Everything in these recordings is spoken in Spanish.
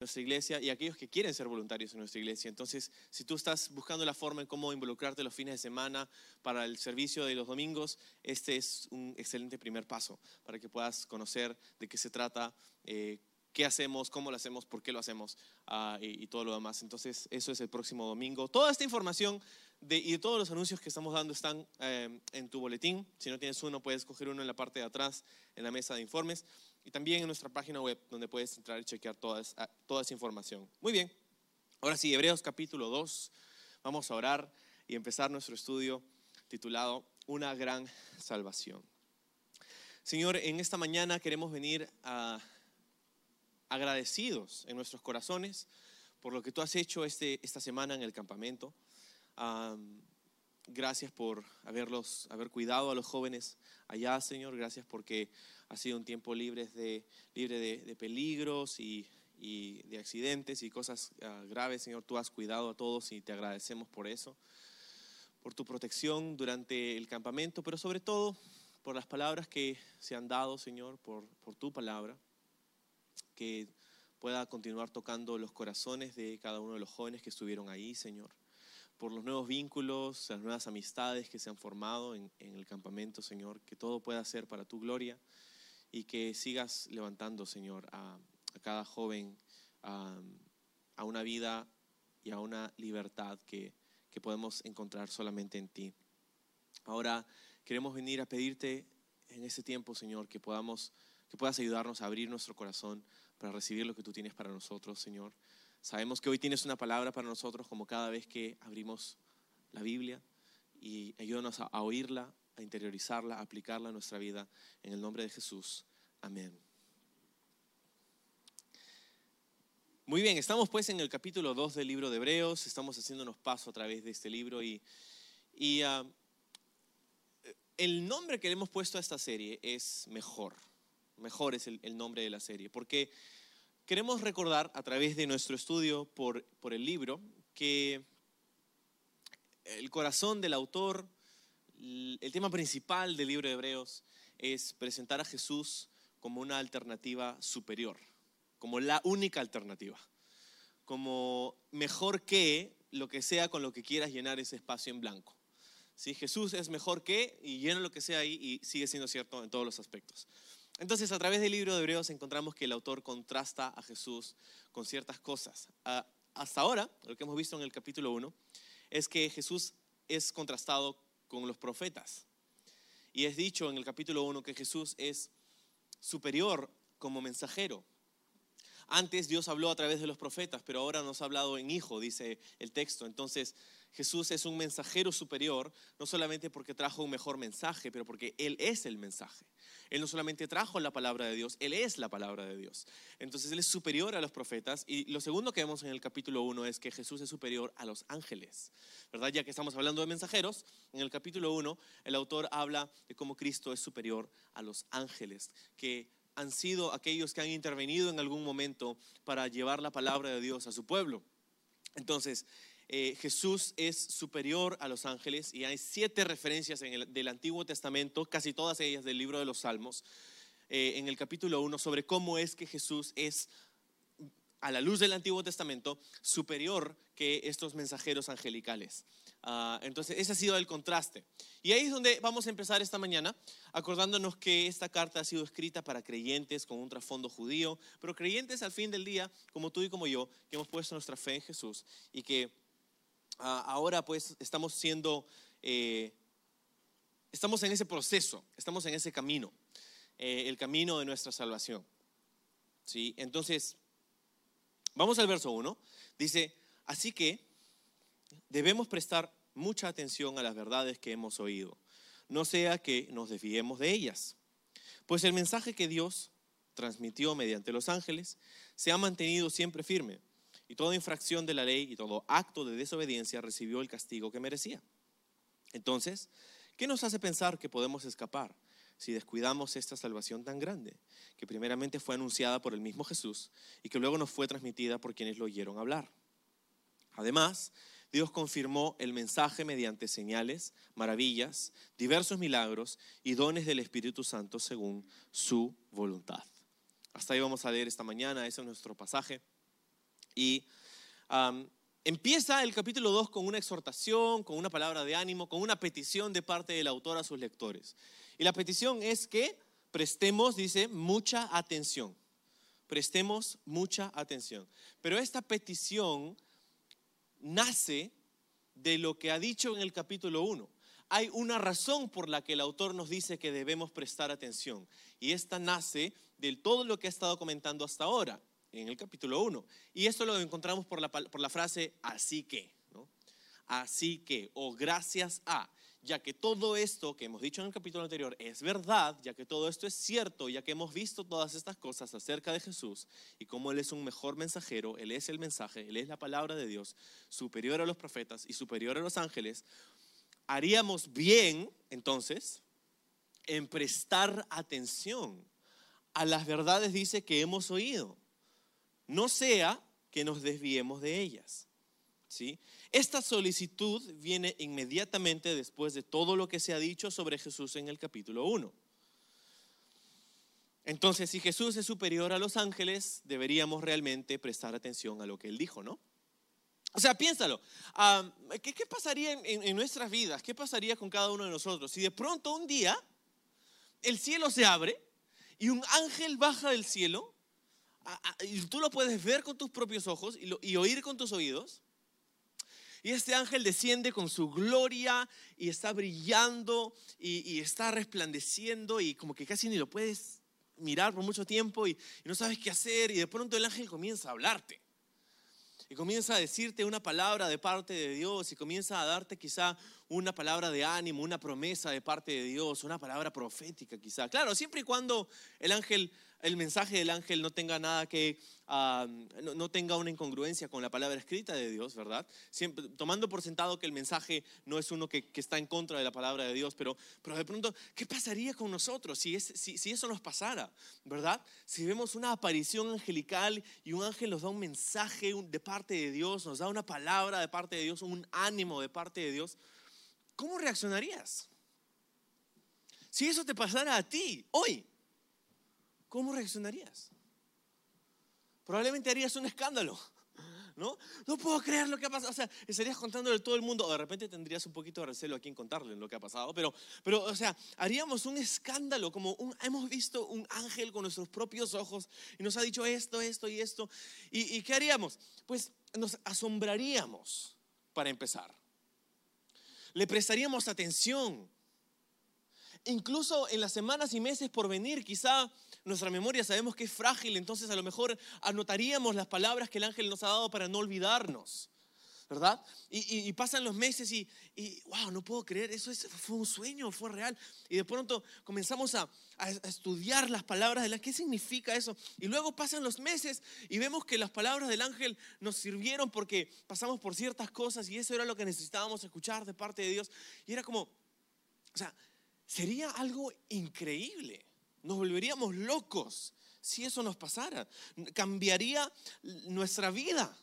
nuestra iglesia y aquellos que quieren ser voluntarios en nuestra iglesia. Entonces, si tú estás buscando la forma en cómo involucrarte los fines de semana para el servicio de los domingos, este es un excelente primer paso para que puedas conocer de qué se trata, eh, qué hacemos, cómo lo hacemos, por qué lo hacemos ah, y, todo lo demás. Entonces, eso es el próximo domingo. Toda esta información de, y todos los anuncios que estamos dando están eh, en tu boletín. Si no tienes uno, puedes coger uno en la parte de atrás, en la mesa de informes también en nuestra página web donde puedes entrar y chequear toda esa, toda esa información. Muy bien, ahora sí, Hebreos capítulo 2, vamos a orar y empezar nuestro estudio titulado Una gran salvación. Señor, en esta mañana queremos venir a, agradecidos en nuestros corazones por lo que tú has hecho este, esta semana en el campamento. Um, gracias por haberlos, haber cuidado a los jóvenes allá, Señor. Gracias porque ha sido un tiempo libre de, libre de, de peligros y, y, de accidentes y cosas uh, graves, Señor. Tú has cuidado a todos y te agradecemos por eso, por tu protección durante el campamento, pero sobre todo por las palabras que se han dado, Señor, por, por tu palabra, que pueda continuar tocando los corazones de cada uno de los jóvenes que estuvieron ahí, Señor por los nuevos vínculos, las nuevas amistades que se han formado en, en, el campamento, Señor, que todo pueda ser para tu gloria y que sigas levantando, Señor, a, cada joven a, a, una vida y a una libertad que, que podemos encontrar solamente en ti. Ahora queremos venir a pedirte en este tiempo, Señor, que podamos que puedas ayudarnos a abrir nuestro corazón para recibir lo que tú tienes para nosotros, Señor. Sabemos que hoy tienes una palabra para nosotros como cada vez que abrimos la Biblia y ayúdanos a, a oírla, a interiorizarla, aplicarla a nuestra vida. En el nombre de Jesús. Amén. Muy bien, estamos pues en el capítulo 2 del libro de Hebreos, estamos haciéndonos paso a través de este libro y, y uh, el nombre que le hemos puesto a esta serie es Mejor. Mejor es el, el nombre de la serie, porque queremos recordar a través de nuestro estudio por, por el libro que el corazón del autor, el tema principal del libro de Hebreos es presentar a Jesús como una alternativa superior, como la única alternativa, como mejor que lo que sea con lo que quieras llenar ese espacio en blanco. ¿Sí? Jesús es mejor que y llena lo que sea ahí y sigue siendo cierto en todos los aspectos. Entonces, a través del libro de Hebreos encontramos que el autor contrasta a Jesús con ciertas cosas. Hasta ahora, lo que hemos visto en el capítulo 1, es que Jesús es contrastado con los profetas. Y es dicho en el capítulo 1 que Jesús es superior como mensajero. Antes Dios habló a través de los profetas, pero ahora nos ha hablado en hijo, dice el texto. Entonces, Jesús es un mensajero superior, no solamente porque trajo un mejor mensaje, pero porque Él es el mensaje. Él no solamente trajo la palabra de Dios, Él es la palabra de Dios. Entonces Él es superior a los profetas. Y lo segundo que vemos en el capítulo 1 es que Jesús es superior a los ángeles. ¿Verdad? Ya que estamos hablando de mensajeros, en el capítulo 1 el autor habla de cómo Cristo es superior a los ángeles, que han sido aquellos que han intervenido en algún momento para llevar la palabra de Dios a su pueblo. Entonces, eh, Jesús es superior a los ángeles y hay siete referencias en el, del Antiguo Testamento, casi todas ellas del libro de los Salmos, eh, en el capítulo 1, sobre cómo es que Jesús es, a la luz del Antiguo Testamento, superior que estos mensajeros angelicales. Uh, entonces, ese ha sido el contraste. Y ahí es donde vamos a empezar esta mañana, acordándonos que esta carta ha sido escrita para creyentes con un trasfondo judío, pero creyentes al fin del día, como tú y como yo, que hemos puesto nuestra fe en Jesús y que ahora pues estamos siendo, eh, estamos en ese proceso, estamos en ese camino, eh, el camino de nuestra salvación. ¿Sí? Entonces, vamos al verso 1. Dice, así que debemos prestar mucha atención a las verdades que hemos oído, no sea que nos desviemos de ellas. Pues el mensaje que Dios transmitió mediante los ángeles se ha mantenido siempre firme, y toda infracción de la ley y todo acto de desobediencia recibió el castigo que merecía. Entonces, ¿qué nos hace pensar que podemos escapar si descuidamos esta salvación tan grande, que primeramente fue anunciada por el mismo Jesús y que luego nos fue transmitida por quienes lo oyeron hablar? Además, Dios confirmó el mensaje mediante señales, maravillas, diversos milagros y dones del Espíritu Santo según su voluntad. Hasta ahí vamos a leer esta mañana, ese es nuestro pasaje. Y empieza el capítulo 2 con una exhortación, con una palabra de ánimo, con una petición de parte del autor a sus lectores. Y la petición es que prestemos, dice, mucha atención. Prestemos mucha atención. Pero esta petición nace de lo que ha dicho en el capítulo 1. Hay una razón por la que el autor nos dice que debemos prestar atención. Y esta nace de todo lo que ha estado comentando hasta ahora, en el capítulo 1. Y esto lo encontramos por la, por la frase así que. Así que, o gracias a ya que todo esto que hemos dicho en el capítulo anterior es verdad, ya que todo esto es cierto, ya que hemos visto todas estas cosas acerca de Jesús y cómo Él es un mejor mensajero, Él es el mensaje, Él es la palabra de Dios, superior a los profetas y superior a los ángeles, haríamos bien entonces en prestar atención a las verdades, dice, que hemos oído. No sea que nos desviemos de ellas. ¿sí? Esta solicitud viene inmediatamente después de todo lo que se ha dicho sobre Jesús en el capítulo 1. Entonces, si Jesús es superior a los ángeles, deberíamos realmente prestar atención a lo que él dijo, ¿no? O sea, piénsalo. ¿qué, pasaría en, nuestras vidas? ¿Qué pasaría con cada uno de nosotros si de pronto un día el cielo se abre y un ángel baja del cielo y tú lo puedes ver con tus propios ojos y oír con tus oídos? Y este ángel desciende con su gloria y está brillando y, está resplandeciendo y como que casi ni lo puedes mirar por mucho tiempo y, y no sabes qué hacer y de pronto el ángel comienza a hablarte. Y comienza a decirte una palabra de parte de Dios y comienza a darte quizá una palabra de ánimo, una promesa de parte de Dios, una palabra profética quizá. Claro, siempre y cuando el ángel el mensaje del ángel no tenga nada que, no, tenga una incongruencia con la palabra escrita de Dios, ¿verdad? Siempre, tomando por sentado que el mensaje no es uno que, está en contra de la palabra de Dios, pero, pero de pronto, ¿qué pasaría con nosotros si, si, si eso nos pasara, ¿verdad? Si vemos una aparición angelical y un ángel nos da un mensaje de parte de Dios, nos da una palabra de parte de Dios, un ánimo de parte de Dios, ¿cómo reaccionarías? Si eso te pasara a ti hoy, ¿cómo reaccionarías? Probablemente harías un escándalo. ¿No? No puedo creer lo que ha pasado. O sea, estarías contándole a todo el mundo. O de repente tendrías un poquito de recelo a quien contarle lo que ha pasado. Pero, pero o sea, haríamos un escándalo. Como un, hemos visto un ángel con nuestros propios ojos y nos ha dicho esto, esto y esto. ¿Y, y qué haríamos? Pues nos asombraríamos, para empezar. Le prestaríamos atención. Incluso en las semanas y meses por venir, quizá nuestra memoria sabemos que es frágil, entonces a lo mejor anotaríamos las palabras que el ángel nos ha dado para no olvidarnos. ¿verdad? Y, pasan los meses y, wow, no puedo creer, eso fue un sueño, fue real. Y de pronto comenzamos a, estudiar las palabras de la, ¿qué significa eso? Y luego pasan los meses y vemos que las palabras del ángel nos sirvieron porque pasamos por ciertas cosas y eso era lo que necesitábamos escuchar de parte de Dios. Y era como, o sea, sería algo increíble. Nos volveríamos locos si eso nos pasara. Cambiaría nuestra vida.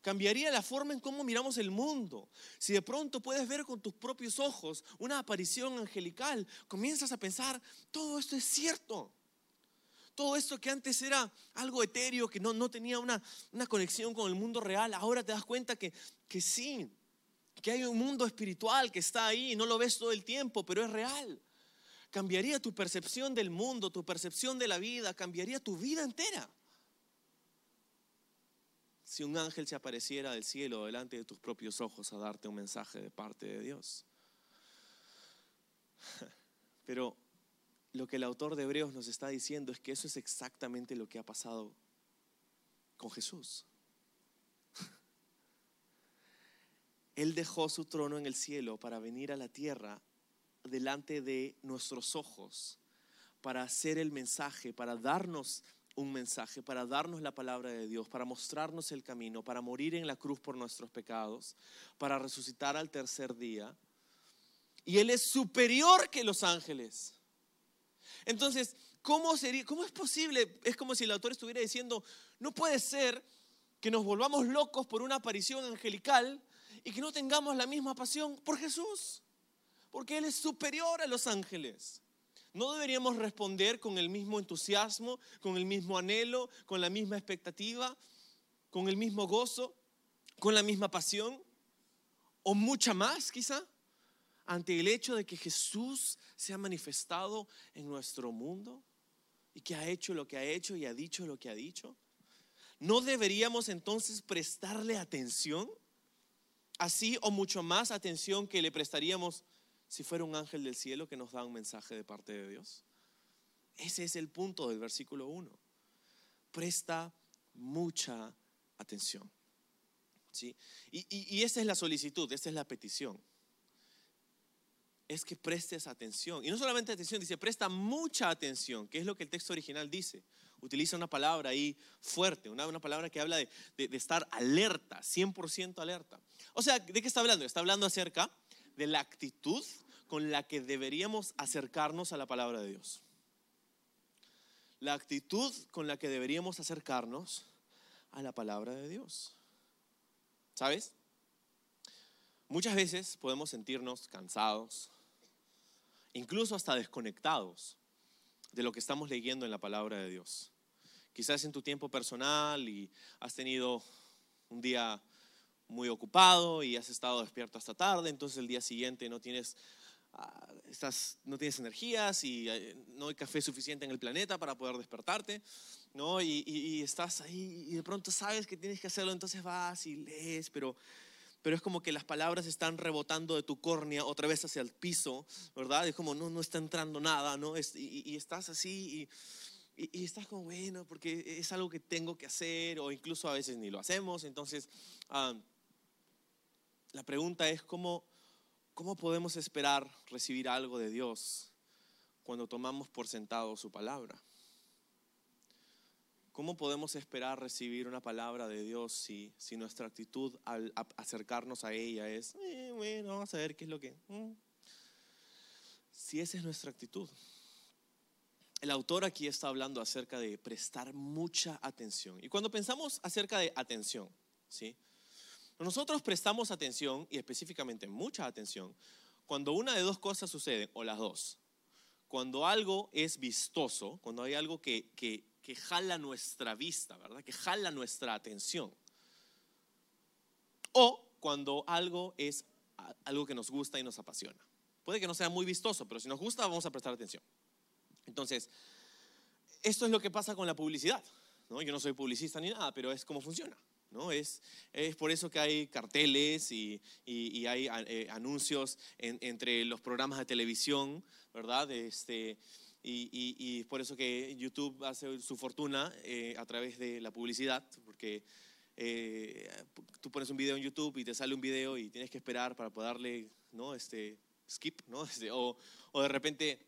Cambiaría la forma en cómo miramos el mundo. Si de pronto puedes ver con tus propios ojos una aparición angelical, comienzas a pensar, todo esto es cierto. Todo esto que antes era algo etéreo, que no, no tenía una, una conexión con el mundo real, ahora te das cuenta que, que sí, que hay un mundo espiritual que está ahí y no lo ves todo el tiempo, pero es real cambiaría tu percepción del mundo, tu percepción de la vida, cambiaría tu vida entera. Si un ángel se apareciera del cielo delante de tus propios ojos a darte un mensaje de parte de Dios. Pero lo que el autor de Hebreos nos está diciendo es que eso es exactamente lo que ha pasado con Jesús. Él dejó su trono en el cielo para venir a la tierra delante de nuestros ojos para hacer el mensaje, para darnos un mensaje, para darnos la palabra de Dios, para mostrarnos el camino, para morir en la cruz por nuestros pecados, para resucitar al tercer día. Y Él es superior que los ángeles. Entonces, ¿cómo, sería, ¿cómo es posible? Es como si el autor estuviera diciendo, no puede ser que nos volvamos locos por una aparición angelical y que no tengamos la misma pasión por Jesús porque Él es superior a los ángeles. ¿No deberíamos responder con el mismo entusiasmo, con el mismo anhelo, con la misma expectativa? con el mismo gozo, con la misma pasión o mucha más quizá ante el hecho de que Jesús se ha manifestado en nuestro mundo y que ha hecho lo que ha hecho y ha dicho lo que ha dicho? ¿No deberíamos entonces prestarle atención? Así o mucho más atención que le prestaríamos si fuera un ángel del cielo que nos da un mensaje de parte de Dios. Ese es el punto del versículo 1. Presta mucha atención. ¿sí? Y, y esa es la solicitud, esa es la petición es que prestes atención. Y no solamente atención, dice, presta mucha atención, que es lo que el texto original dice. Utiliza una palabra ahí fuerte, una, una palabra que habla de, de, estar alerta, 100% alerta. O sea, ¿de qué está hablando? Está hablando acerca de la actitud con la que deberíamos acercarnos a la palabra de Dios. La actitud con la que deberíamos acercarnos a la palabra de Dios. ¿Sabes? Muchas veces podemos sentirnos cansados, incluso hasta desconectados de lo que estamos leyendo en la palabra de Dios. Quizás en tu tiempo personal y has tenido un día muy ocupado y has estado despierto hasta tarde, entonces el día siguiente no tienes, ah, estás, no tienes energías y eh, no hay café suficiente en el planeta para poder despertarte, ¿no? Y, y estás ahí y de pronto sabes que tienes que hacerlo, entonces vas y lees, pero pero es como que las palabras están rebotando de tu córnea otra vez hacia el piso, ¿verdad? Es como, no, no está entrando nada, ¿no? y, estás así y, y, estás como, bueno, porque es algo que tengo que hacer o incluso a veces ni lo hacemos. Entonces, ah, la pregunta es, ¿cómo, ¿cómo podemos esperar recibir algo de Dios cuando tomamos por sentado su palabra? ¿Cómo podemos esperar recibir una palabra de Dios si, si nuestra actitud al acercarnos a ella es, eh, bueno, vamos a ver qué es lo que... Mm"? Si esa es nuestra actitud. El autor aquí está hablando acerca de prestar mucha atención. Y cuando pensamos acerca de atención, ¿sí? Nosotros prestamos atención, y específicamente mucha atención, cuando una de dos cosas suceden, o las dos. Cuando algo es vistoso, cuando hay algo que, que que jala nuestra vista, ¿verdad? Que jala nuestra atención. O cuando algo es algo que nos gusta y nos apasiona. Puede que no sea muy vistoso, pero si nos gusta vamos a prestar atención. Entonces, esto es lo que pasa con la publicidad. ¿no? Yo no soy publicista ni nada, pero es como funciona. ¿no? Es, es por eso que hay carteles y, y, hay eh, anuncios entre los programas de televisión, ¿verdad? Este, y, y, por eso que YouTube hace su fortuna eh, a través de la publicidad, porque eh, tú pones un video en YouTube y te sale un video y tienes que esperar para poder darle, ¿no? Este, skip, ¿no? O, o, de repente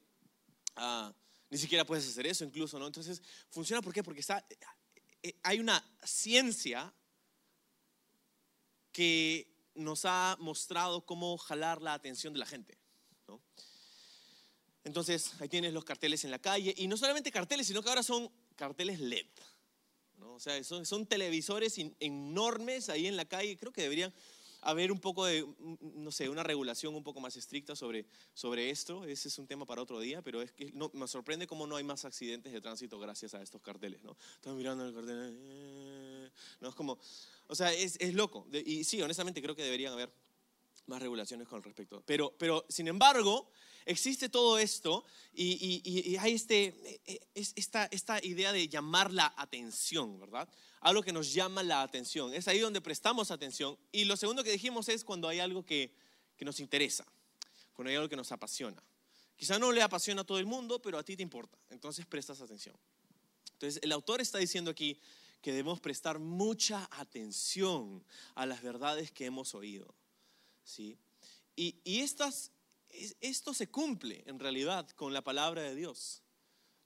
ah, ni siquiera puedes hacer eso incluso, ¿no? Entonces, funciona, ¿por qué? Porque está, eh, hay una ciencia que nos ha mostrado cómo jalar la atención de la gente, ¿no? Entonces, ahí tienes los carteles en la calle. Y no solamente carteles, sino que ahora son carteles LED. ¿no? O sea, son, son televisores enormes ahí en la calle. Creo que deberían haber un poco de, no sé, una regulación un poco más estricta sobre, sobre esto. Ese es un tema para otro día, pero es que no, me sorprende cómo no hay más accidentes de tránsito gracias a estos carteles, ¿no? Estás mirando el cartel, eh, no, es como, o sea, es, es loco. Y sí, honestamente creo que deberían haber más regulaciones con respecto. Pero, pero sin embargo, existe todo esto y, hay este, e, e, esta, esta idea de llamar la atención, ¿verdad? Algo que nos llama la atención. Es ahí donde prestamos atención. Y lo segundo que dijimos es cuando hay algo que, que nos interesa, cuando hay algo que nos apasiona. Quizá no le apasiona a todo el mundo, pero a ti te importa. Entonces prestas atención. Entonces el autor está diciendo aquí que debemos prestar mucha atención a las verdades que hemos oído. ¿sí? Y, esto se cumple en realidad con la palabra de Dios,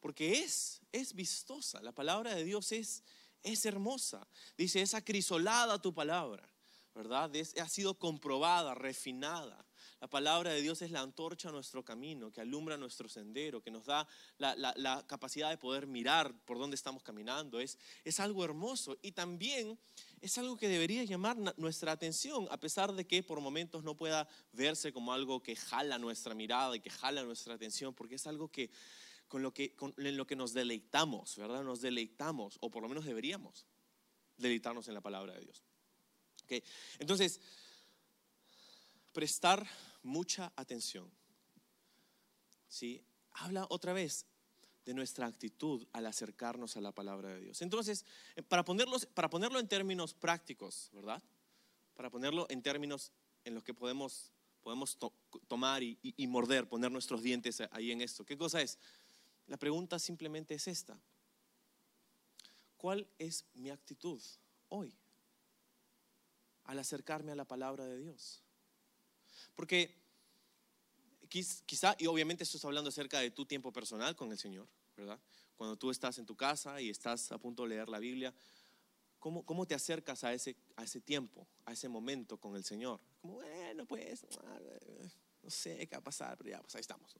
porque es, es vistosa, la palabra de Dios es, es hermosa. Dice, es acrisolada tu palabra, ¿verdad? ha sido comprobada, refinada. La palabra de Dios es la antorcha a nuestro camino, que alumbra nuestro sendero, que nos da la, capacidad de poder mirar por dónde estamos caminando. Es, es algo hermoso y también es algo que debería llamar nuestra atención, a pesar de que por momentos no pueda verse como algo que jala nuestra mirada y que jala nuestra atención, porque es algo que con lo que, en lo que nos deleitamos, ¿verdad? Nos deleitamos, o por lo menos deberíamos. deleitarnos en la palabra de Dios. ¿Okay? Entonces, prestar mucha atención. ¿sí? Habla otra vez de nuestra actitud al acercarnos a la palabra de Dios. Entonces, eh, para, ponerlos, para ponerlo en términos prácticos, ¿verdad? Para ponerlo en términos en los que podemos, podemos tomar y, y morder, poner nuestros dientes ahí en esto. ¿Qué cosa es? La pregunta simplemente es esta. ¿Cuál es mi actitud hoy al acercarme a la palabra de Dios? Porque quizá, y obviamente esto hablando acerca de tu tiempo personal con el Señor, ¿verdad? Cuando tú estás en tu casa y estás a punto de leer la Biblia, ¿cómo, cómo te acercas a ese, a ese tiempo, a ese momento con el Señor? Como, bueno, pues, no sé qué va a pasar, pero ya, pues ahí estamos.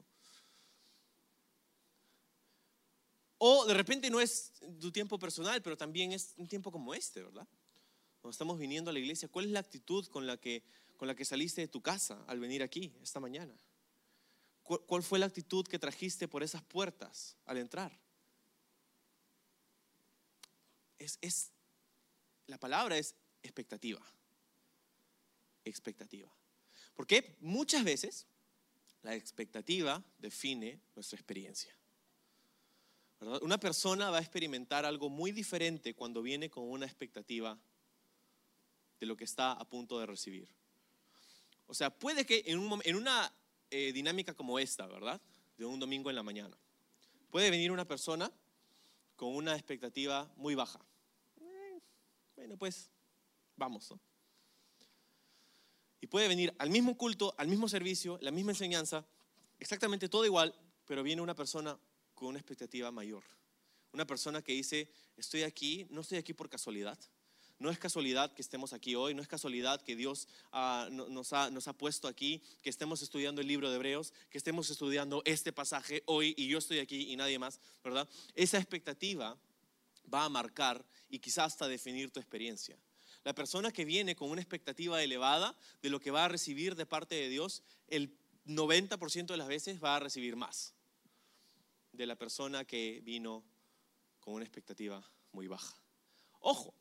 O de repente no es tu tiempo personal, pero también es un tiempo como este, ¿verdad? Cuando estamos viniendo a la iglesia, ¿cuál es la actitud con la que, con la que saliste de tu casa al venir aquí esta mañana? ¿Cuál fue la actitud que trajiste por esas puertas al entrar? Es, es, la palabra es expectativa. Expectativa. Porque muchas veces la expectativa define nuestra experiencia. Una persona va a experimentar algo muy diferente cuando viene con una expectativa de lo que está a punto de recibir. O sea, puede que en, una eh, dinámica como esta, ¿verdad? De un domingo en la mañana, puede venir una persona con una expectativa muy baja. Eh, bueno, pues vamos, ¿no? Y puede venir al mismo culto, al mismo servicio, la misma enseñanza, exactamente todo igual, pero viene una persona con una expectativa mayor. Una persona que dice, estoy aquí, no estoy aquí por casualidad. No es casualidad que estemos aquí hoy, no es casualidad que Dios ah, nos, ha, nos, ha, puesto aquí, que estemos estudiando el libro de Hebreos, que estemos estudiando este pasaje hoy y yo estoy aquí y nadie más, ¿verdad? Esa expectativa va a marcar y quizás hasta definir tu experiencia. La persona que viene con una expectativa elevada de lo que va a recibir de parte de Dios, el 90% de las veces va a recibir más de la persona que vino con una expectativa muy baja. Ojo,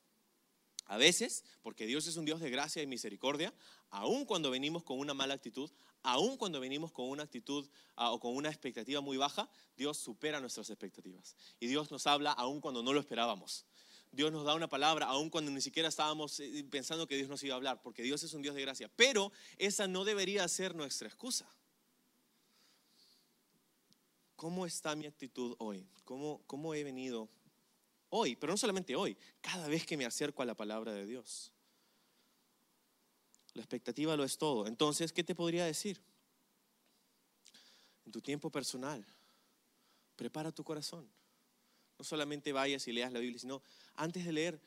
a veces, porque Dios es un Dios de gracia y misericordia, aun cuando venimos con una mala actitud, aun cuando venimos con una actitud ah, o con una expectativa muy baja, Dios supera nuestras expectativas. Y Dios nos habla aun cuando no lo esperábamos. Dios nos da una palabra aun cuando ni siquiera estábamos eh, pensando que Dios nos iba a hablar, porque Dios es un Dios de gracia. Pero esa no debería ser nuestra excusa. ¿Cómo está mi actitud hoy? ¿Cómo, ¿Cómo he venido hoy? Pero no solamente hoy, cada vez que me acerco a la palabra de Dios. La expectativa lo es todo. Entonces, ¿qué te podría decir? En tu tiempo personal, prepara tu corazón. No solamente vayas y leas la Biblia, sino antes de leer,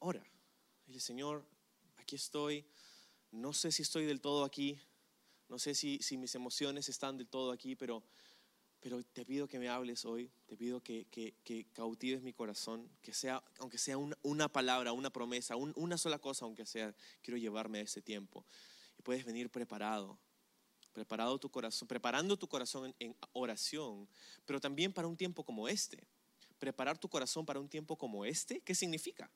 ora. Dile, Señor, aquí estoy. No sé si estoy del todo aquí. No sé si, si mis emociones están del todo aquí, pero pero te pido que me hables hoy, te pido que, que, cautives mi corazón, que sea, aunque sea una, palabra, una promesa, una sola cosa, aunque sea, quiero llevarme a ese tiempo. Y puedes venir preparado, preparado tu corazón, preparando tu corazón en, oración, pero también para un tiempo como este. Preparar tu corazón para un tiempo como este, ¿qué significa?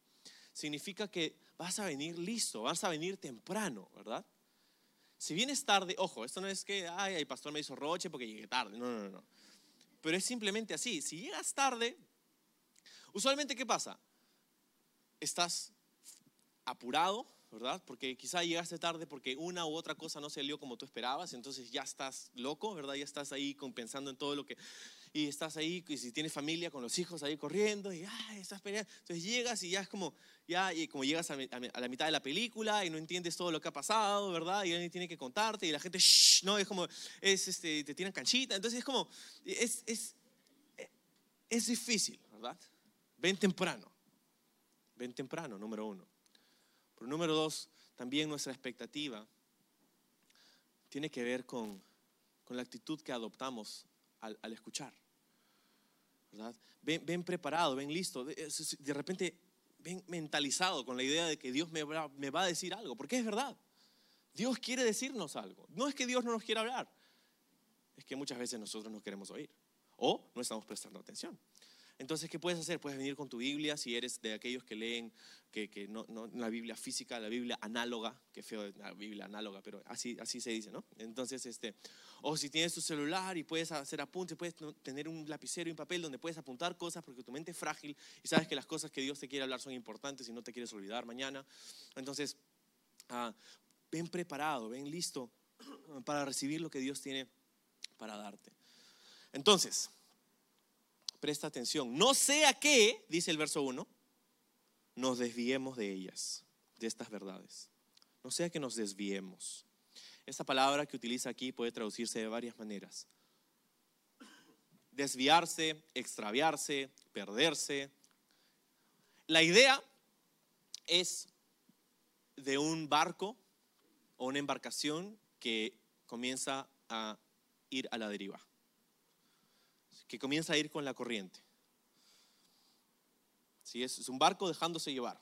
Significa que vas a venir listo, vas a venir temprano, ¿verdad? Si vienes tarde, ojo, esto no es que, ay, el pastor me hizo roche porque llegué tarde, no, no, no. Pero es simplemente así. Si llegas tarde, usualmente ¿qué pasa? Estás apurado, ¿verdad? Porque quizá llegaste tarde porque una u otra cosa no salió como tú esperabas, entonces ya estás loco, ¿verdad? Ya estás ahí pensando en todo lo que... Y estás ahí, y si tienes familia, con los hijos ahí corriendo, y ay, estás peleando. Entonces llegas y ya es como, ya, y como llegas a, la mitad de la película y no entiendes todo lo que ha pasado, ¿verdad? Y alguien tiene que contarte y la gente, shh, no, es como, es, este, te tiran canchita. Entonces es como, es, es, es difícil, ¿verdad? Ven temprano. Ven temprano, número uno. Pero número dos, también nuestra expectativa tiene que ver con, con la actitud que adoptamos al, escuchar. ¿verdad? Ven, preparado, ven listo. De, de, repente, ven mentalizado con la idea de que Dios me va, me va a decir algo, porque es verdad. Dios quiere decirnos algo. No es que Dios no nos quiera hablar, es que muchas veces nosotros no queremos oír o no estamos prestando atención. Entonces, ¿qué puedes hacer? Puedes venir con tu Biblia, si eres de aquellos que leen que, que no, no, la Biblia física, la Biblia análoga, que feo la Biblia análoga, pero así, así se dice, ¿no? Entonces, este, o si tienes tu celular y puedes hacer apuntes, puedes tener un lapicero y un papel donde puedes apuntar cosas porque tu mente es frágil y sabes que las cosas que Dios te quiere hablar son importantes y no te quieres olvidar mañana. Entonces, ah, ven preparado, ven listo para recibir lo que Dios tiene para darte. Entonces, presta atención. No sea que, dice el verso 1, nos desviemos de ellas, de estas verdades. No sea que nos desviemos. Esta palabra que utiliza aquí puede traducirse de varias maneras. Desviarse, extraviarse, perderse. La idea es de un barco o una embarcación que comienza a ir a la deriva que comienza a ir con la corriente. ¿Sí? Es, un barco dejándose llevar.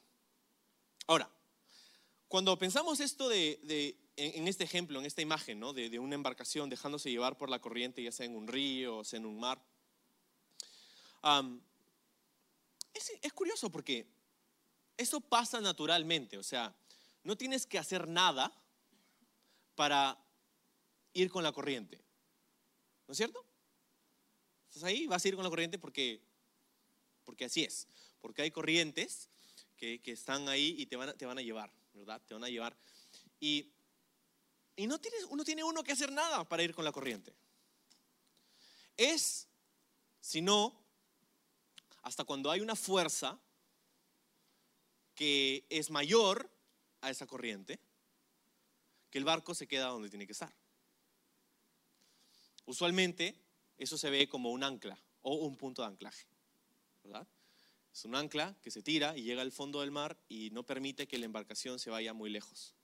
Ahora, cuando pensamos esto de, en, este ejemplo, en esta imagen, ¿no? de, una embarcación dejándose llevar por la corriente, ya sea en un río o sea en un mar, es curioso porque eso pasa naturalmente, o sea, no tienes que hacer nada para ir con la corriente. ¿No es cierto? Ahí, vas a ir con la corriente porque, porque así es. Porque hay corrientes que, están ahí y te van, a, te van a llevar, ¿verdad? Te van a llevar. Y, y no tienes, uno tiene uno que hacer nada para ir con la corriente. Es, si no, hasta cuando hay una fuerza que es mayor a esa corriente, que el barco se queda donde tiene que estar. Usualmente eso se ve como un ancla o un punto de anclaje. Es un ancla que se tira y llega al fondo del mar y no permite que la embarcación se vaya muy lejos.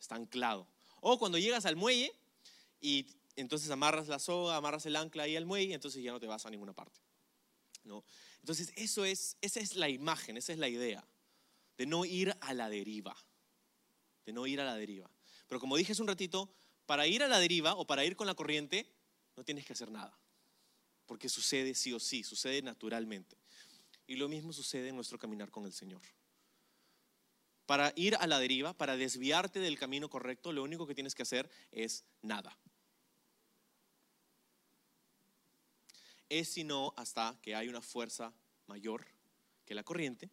Está anclado. O cuando llegas al muelle y entonces amarras la soga, amarras el ancla ahí al muelle, y entonces ya no te vas a ninguna parte. Entonces, eso es, esa es la imagen, esa es la idea, de no ir a la deriva, de no ir a la deriva. Pero como dije hace un ratito, para ir a la deriva o para ir con la corriente, no tienes que hacer nada, porque sucede sí o sí, sucede naturalmente. Y lo mismo sucede en nuestro caminar con el Señor. Para ir a la deriva, para desviarte del camino correcto, lo único que tienes que hacer es nada. Es sino hasta que hay una fuerza mayor que la corriente,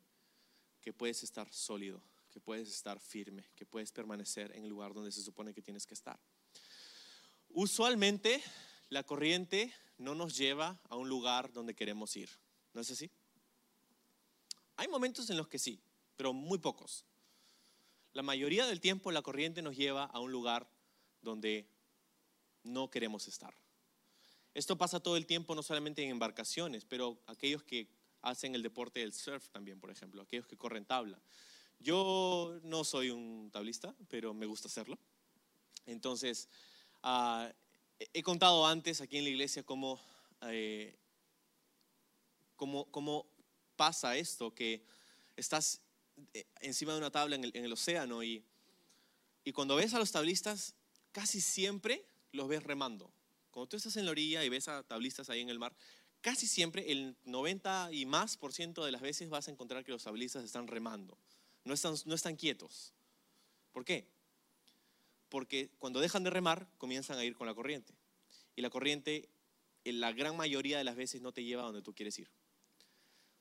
que puedes estar sólido, que puedes estar firme, que puedes permanecer en el lugar donde se supone que tienes que estar. Usualmente la corriente no nos lleva a un lugar donde queremos ir. ¿No es así? Hay momentos en los que sí, pero muy pocos. La mayoría del tiempo la corriente nos lleva a un lugar donde no queremos estar. Esto pasa todo el tiempo, no solamente en embarcaciones, pero aquellos que hacen el deporte del surf también, por ejemplo, aquellos que corren tabla. Yo no soy un tablista, pero me gusta hacerlo. Entonces, uh, he contado antes aquí en la iglesia cómo, eh, cómo, pasa esto, que estás eh, encima de una tabla en el, océano y, y, cuando ves a los tablistas, casi siempre los ves remando. Cuando tú estás en la orilla y ves a tablistas ahí en el mar, casi siempre, el 90 y más por ciento de las veces vas a encontrar que los tablistas están remando, no están, no están quietos. ¿Por qué? Porque cuando dejan de remar comienzan a ir con la corriente. Y la corriente, en la gran mayoría de las veces, no te lleva a donde tú quieres ir.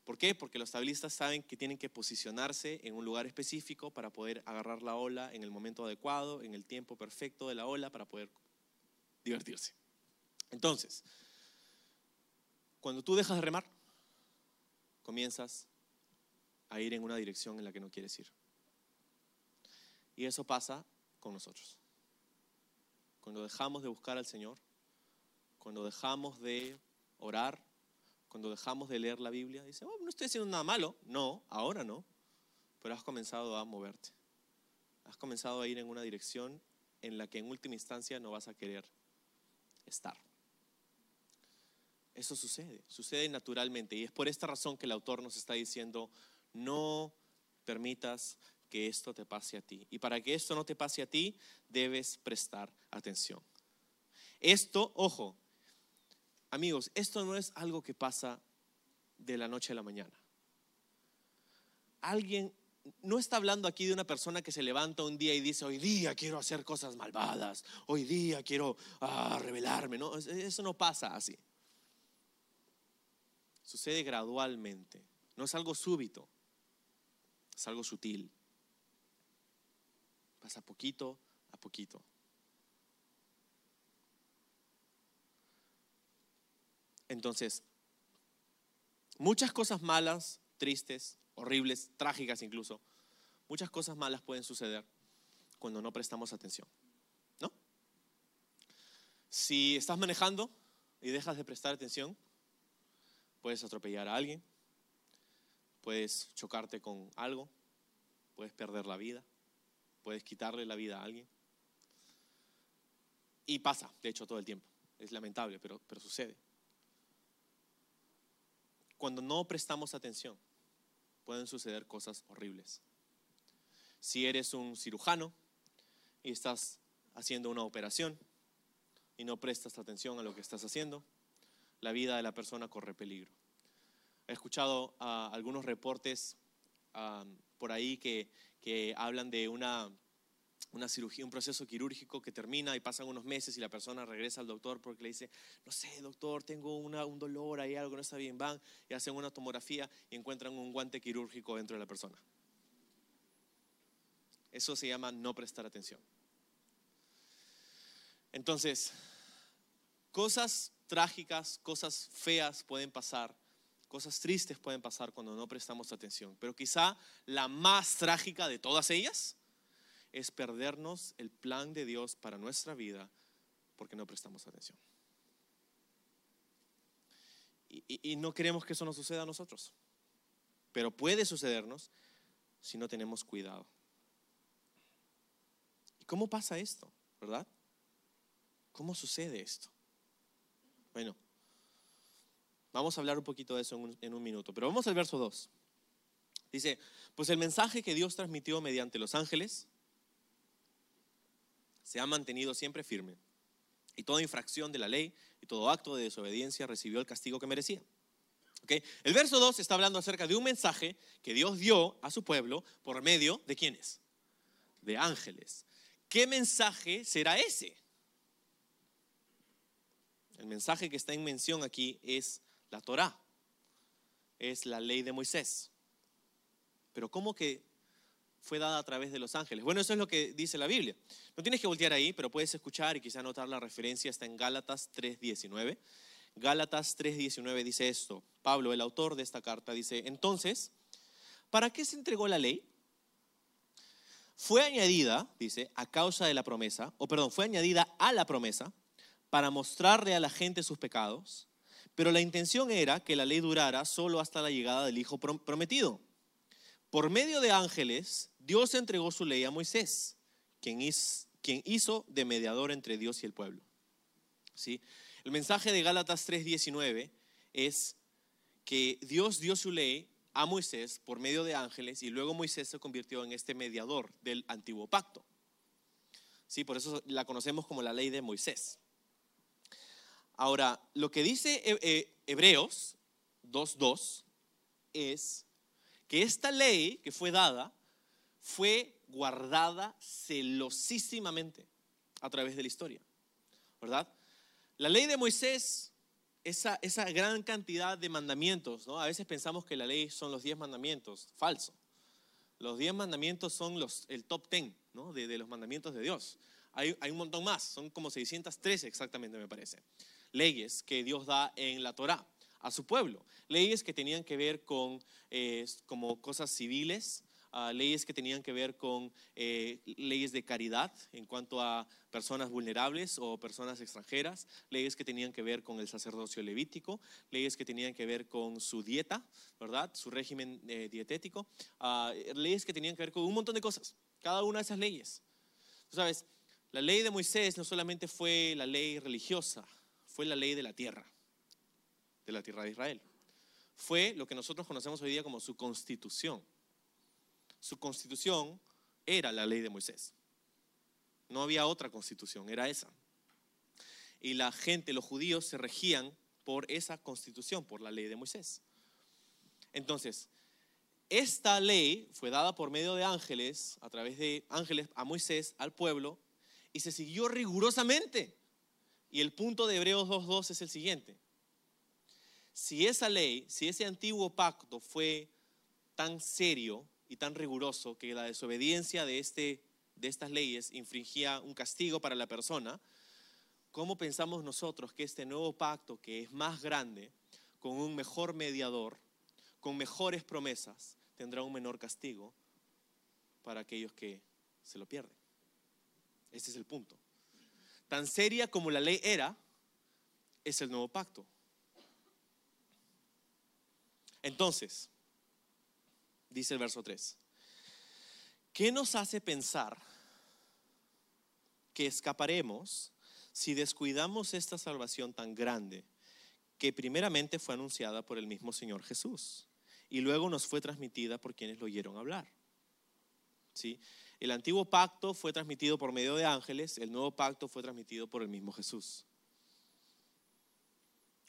¿Por qué? Porque los tablistas saben que tienen que posicionarse en un lugar específico para poder agarrar la ola en el momento adecuado, en el tiempo perfecto de la ola, para poder divertirse. Entonces, cuando tú dejas de remar, comienzas a ir en una dirección en la que no quieres ir. Y eso pasa con nosotros. Cuando dejamos de buscar al Señor, cuando dejamos de orar, cuando dejamos de leer la Biblia, dice, oh, no estoy haciendo nada malo. No, ahora no. Pero has comenzado a moverte. Has comenzado a ir en una dirección en la que en última instancia no vas a querer estar. Eso sucede, sucede naturalmente. Y es por esta razón que el autor nos está diciendo, no permitas que esto te pase a ti. Y para que esto no te pase a ti, debes prestar atención. Esto, ojo, amigos, esto no es algo que pasa de la noche a la mañana. Alguien no está hablando aquí de una persona que se levanta un día y dice, hoy día quiero hacer cosas malvadas, hoy día quiero ah, rebelarme. No, eso no pasa así. Sucede gradualmente, no es algo súbito, es algo sutil. Pasa poquito a poquito. Entonces, muchas cosas malas, tristes, horribles, trágicas incluso, muchas cosas malas pueden suceder cuando no prestamos atención. ¿No? Si estás manejando y dejas de prestar atención, puedes atropellar a alguien, puedes chocarte con algo, puedes perder la vida, puedes quitarle la vida a alguien. Y pasa, de hecho, todo el tiempo. Es lamentable, pero, pero sucede cuando no prestamos atención, pueden suceder cosas horribles. Si eres un cirujano y estás haciendo una operación y no prestas atención a lo que estás haciendo, la vida de la persona corre peligro. He escuchado algunos reportes por ahí que, que hablan de una una cirugía, un proceso quirúrgico que termina y pasan unos meses y la persona regresa al doctor porque le dice, no sé, doctor, tengo un dolor, hay algo, no está bien, van y hacen una tomografía y encuentran un guante quirúrgico dentro de la persona. Eso se llama no prestar atención. Entonces, cosas trágicas, cosas feas pueden pasar, cosas tristes pueden pasar cuando no prestamos atención, pero quizá la más trágica de todas ellas es perdernos el plan de Dios para nuestra vida porque no prestamos atención. Y, no queremos que eso nos suceda a nosotros, pero puede sucedernos si no tenemos cuidado. ¿Y cómo pasa esto? ¿Verdad? ¿Cómo sucede esto? Bueno, vamos a hablar un poquito de eso en un, minuto, pero vamos al verso 2. Dice, pues el mensaje que Dios transmitió mediante los ángeles se ha mantenido siempre firme. Y toda infracción de la ley y todo acto de desobediencia recibió el castigo que merecía. El verso 2 está hablando acerca de un mensaje que Dios dio a su pueblo por medio de quiénes? De ángeles. ¿Qué mensaje será ese? El mensaje que está en mención aquí es la Torá, es la ley de Moisés. Pero ¿cómo que fue dada a través de los ángeles. Bueno, eso es lo que dice la Biblia. No tienes que voltear ahí, pero puedes escuchar y quizá notar la referencia, está en Gálatas 3.19. Gálatas 3.19 dice esto. Pablo, el autor de esta carta, dice, entonces, ¿para qué se entregó la ley? Fue añadida, dice, a causa de la promesa, o perdón, fue añadida a la promesa para mostrarle a la gente sus pecados, pero la intención era que la ley durara solo hasta la llegada del Hijo prometido. Por medio de ángeles, Dios entregó su ley a Moisés, quien, hizo de mediador entre Dios y el pueblo. ¿Sí? El mensaje de Gálatas 3:19 es que Dios dio su ley a Moisés por medio de ángeles y luego Moisés se convirtió en este mediador del antiguo pacto. Sí, por eso la conocemos como la ley de Moisés. Ahora, lo que dice Hebreos 2.2 es que esta ley que fue dada fue guardada celosísimamente a través de la historia, ¿verdad? La ley de Moisés, esa, gran cantidad de mandamientos, ¿no? A veces pensamos que la ley son los diez mandamientos, falso. Los diez mandamientos son el top ten ¿no? de, de, los mandamientos de Dios. Hay, hay, un montón más, son como 613 exactamente me parece. Leyes que Dios da en la Torá a su pueblo. Leyes que tenían que ver con eh, como cosas civiles, leyes que tenían que ver con eh, leyes de caridad en cuanto a personas vulnerables o personas extranjeras, leyes que tenían que ver con el sacerdocio levítico, leyes que tenían que ver con su dieta, ¿verdad? Su régimen eh, dietético, ah, leyes que tenían que ver con un montón de cosas, cada una de esas leyes. Tú sabes, la ley de Moisés no solamente fue la ley religiosa, fue la ley de la tierra, de la tierra de Israel. Fue lo que nosotros conocemos hoy día como su constitución su constitución era la ley de Moisés. No había otra constitución, era esa. Y la gente, los judíos, se regían por esa constitución, por la ley de Moisés. Entonces, esta ley fue dada por medio de ángeles, a través de ángeles a Moisés, al pueblo, y se siguió rigurosamente. Y el punto de Hebreos 2.2 es el siguiente. Si esa ley, si ese antiguo pacto fue tan serio y tan riguroso que la desobediencia de, este, de estas leyes infringía un castigo para la persona, ¿cómo pensamos nosotros que este nuevo pacto, que es más grande, con un mejor mediador, con mejores promesas, tendrá un menor castigo para aquellos que se lo pierden? Ese es el punto. Tan seria como la ley era, es el nuevo pacto. Entonces, dice el verso 3, ¿qué nos hace pensar que escaparemos si descuidamos esta salvación tan grande que primeramente fue anunciada por el mismo Señor Jesús y luego nos fue transmitida por quienes lo oyeron hablar? ¿Sí? El antiguo pacto fue transmitido por medio de ángeles, el nuevo pacto fue transmitido por el mismo Jesús.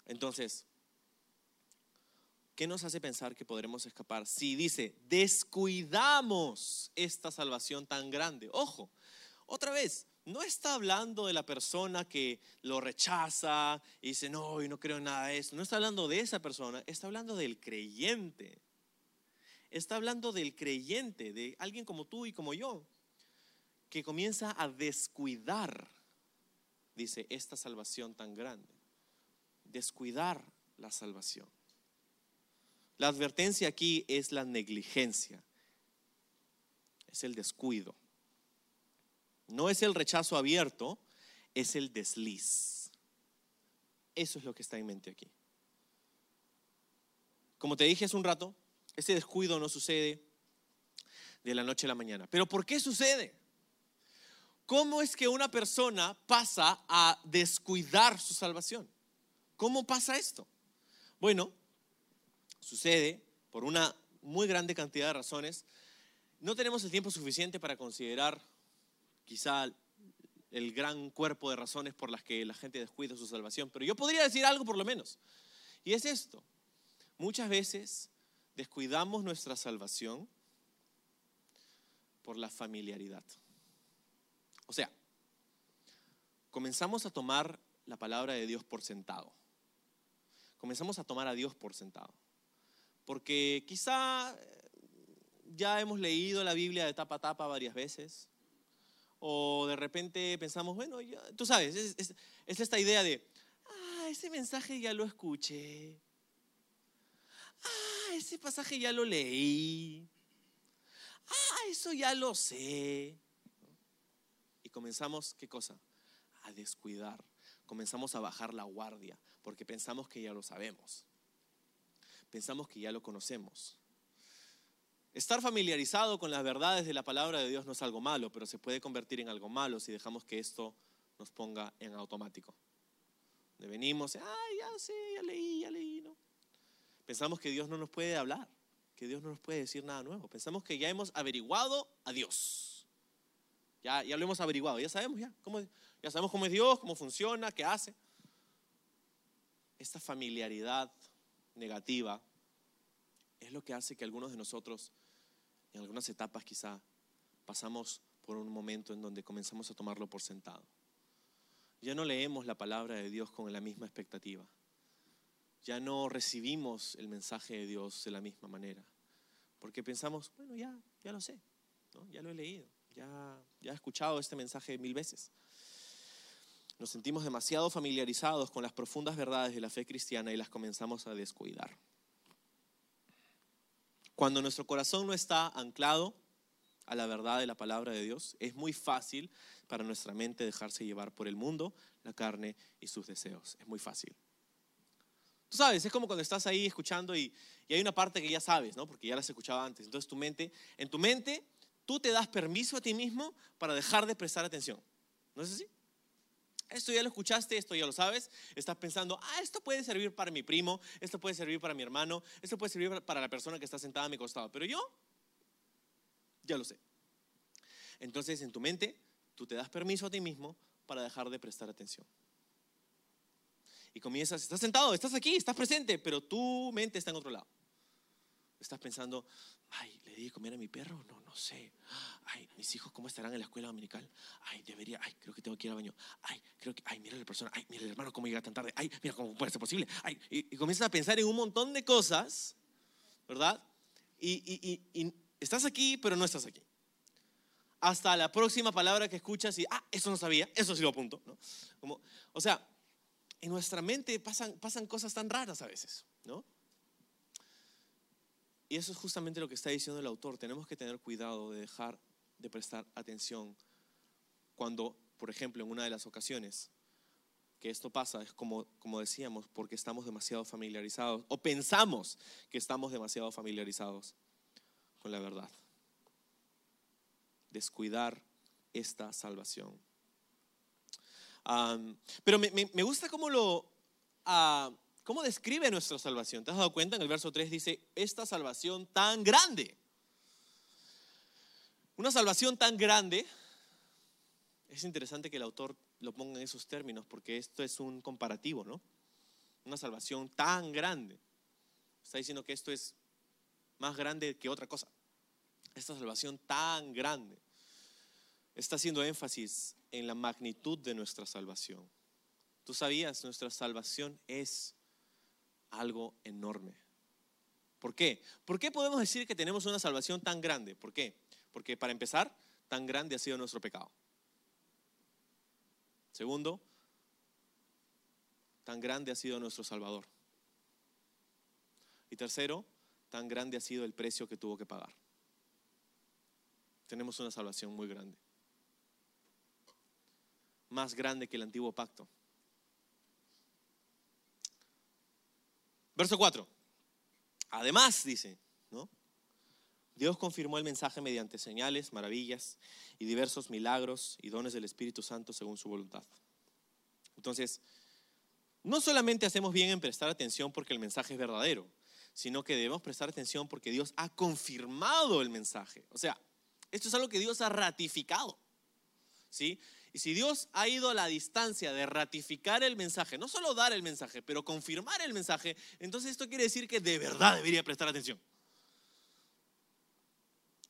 Entonces, ¿qué nos hace pensar que podremos escapar? Si dice, descuidamos esta salvación tan grande. Ojo, otra vez, no está hablando de la persona que lo rechaza y dice, no, y no creo en nada de eso. No está hablando de esa persona, está hablando del creyente está hablando del creyente, de alguien como tú y como yo, que comienza a descuidar, dice, esta salvación tan grande. Descuidar la salvación. La advertencia aquí es la negligencia, es el descuido. No es el rechazo abierto, es el desliz. Eso es lo que está en mente aquí. Como te dije hace un rato, ese descuido no sucede de la noche a la mañana. Pero ¿por qué sucede? ¿Cómo es que una persona pasa a descuidar su salvación? ¿Cómo pasa esto? Bueno, sucede por una muy grande cantidad de razones. No tenemos el tiempo suficiente para considerar quizá el gran cuerpo de razones por las que la gente descuida su salvación, pero yo podría decir algo por lo menos. Y es esto. Muchas veces descuidamos nuestra salvación por la familiaridad. O sea, comenzamos a tomar la palabra de Dios por sentado. Comenzamos a tomar a Dios por sentado. Porque quizá eh, ya hemos leído la Biblia de tapa a tapa varias veces. O de repente pensamos, bueno, tú sabes, es, es esta idea de, ah, ese mensaje ya lo escuché ah, ese pasaje ya lo leí, ah, eso ya lo sé. Y comenzamos, ¿qué cosa? A descuidar, comenzamos a bajar la guardia, porque pensamos que ya lo sabemos, pensamos que ya lo conocemos. Estar familiarizado con las verdades de la palabra de Dios no es algo malo, pero se puede convertir en algo malo si dejamos que esto nos ponga en automático. De venimos, ya sé, ya leí, ya leí. Pensamos que Dios no nos puede hablar, que Dios no nos puede decir nada nuevo. Pensamos que ya hemos averiguado a Dios. Ya, ya lo hemos averiguado, ya sabemos ya, cómo, ya sabemos cómo es Dios, cómo funciona, qué hace. Esta familiaridad negativa es lo que hace que algunos de nosotros, en algunas etapas quizá, pasamos por un momento en donde comenzamos a tomarlo por sentado. Ya no leemos la palabra de Dios con la misma expectativa ya no recibimos el mensaje de Dios de la misma manera. Porque pensamos, bueno, ya, ya lo sé, ya lo he leído, ya, ya he escuchado este mensaje mil veces. Nos sentimos demasiado familiarizados con las profundas verdades de la fe cristiana y las comenzamos a descuidar. Cuando nuestro corazón no está anclado a la verdad de la palabra de Dios, es muy fácil para nuestra mente dejarse llevar por el mundo, la carne y sus deseos. Es muy fácil. Tú sabes, es como cuando estás ahí escuchando y, hay una parte que ya sabes, ¿no? Porque ya la has escuchado antes. Entonces tu mente, en tu mente, tú te das permiso a ti mismo para dejar de prestar atención. ¿No es así? Esto ya lo escuchaste, esto ya lo sabes. Estás pensando, ah, esto puede servir para mi primo, esto puede servir para mi hermano, esto puede servir para la persona que está sentada a mi costado. Pero yo, ya lo sé. Entonces en tu mente, tú te das permiso a ti mismo para dejar de prestar atención y comienzas, estás sentado, estás aquí, estás presente, pero tu mente está en otro lado. Estás pensando, ay, ¿le di de comer a mi perro? No, no sé. Ay, mis hijos, ¿cómo estarán en la escuela dominical? Ay, debería, ay, creo que tengo que ir al baño. Ay, creo que, ay, mira la persona, ay, mira el hermano, cómo llega tan tarde. Ay, mira cómo puede ser posible. Ay, y, comienzas a pensar en un montón de cosas, ¿verdad? Y, y, estás aquí, pero no estás aquí. Hasta la próxima palabra que escuchas y, ah, eso no sabía, eso sí lo apunto. ¿no? Como, o sea, en nuestra mente pasan, cosas tan raras a veces, ¿no? Y eso es justamente lo que está diciendo el autor. Tenemos que tener cuidado de dejar de prestar atención cuando, por ejemplo, en una de las ocasiones que esto pasa es como decíamos, porque estamos demasiado familiarizados o pensamos que estamos demasiado familiarizados con la verdad. Descuidar esta salvación. Pero me, gusta cómo lo, ah, ¿Cómo describe nuestra salvación? ¿Te has dado cuenta? En el verso 3 dice, esta salvación tan grande. Una salvación tan grande, es interesante que el autor lo ponga en esos términos porque esto es un comparativo, ¿no? Una salvación tan grande. Está diciendo que esto es más grande que otra cosa. Esta salvación tan grande está haciendo énfasis en la magnitud de nuestra salvación. ¿Tú sabías? Nuestra salvación es algo enorme. ¿Por qué? ¿Por qué podemos decir que tenemos una salvación tan grande? ¿Por qué? Porque para empezar, tan grande ha sido nuestro pecado. Segundo, tan grande ha sido nuestro Salvador. Y tercero, tan grande ha sido el precio que tuvo que pagar. Tenemos una salvación muy grande. Más grande que el antiguo pacto. Verso 4. Además, dice, ¿no? Dios confirmó el mensaje mediante señales, maravillas y diversos milagros y dones del Espíritu Santo según su voluntad. Entonces, no solamente hacemos bien en prestar atención porque el mensaje es verdadero, sino que debemos prestar atención porque Dios ha confirmado el mensaje. O sea, esto es algo que Dios ha ratificado. ¿Sí? Y si Dios ha ido a la distancia de ratificar el mensaje, no solo dar el mensaje, pero confirmar el mensaje, entonces esto quiere decir que de verdad debería prestar atención.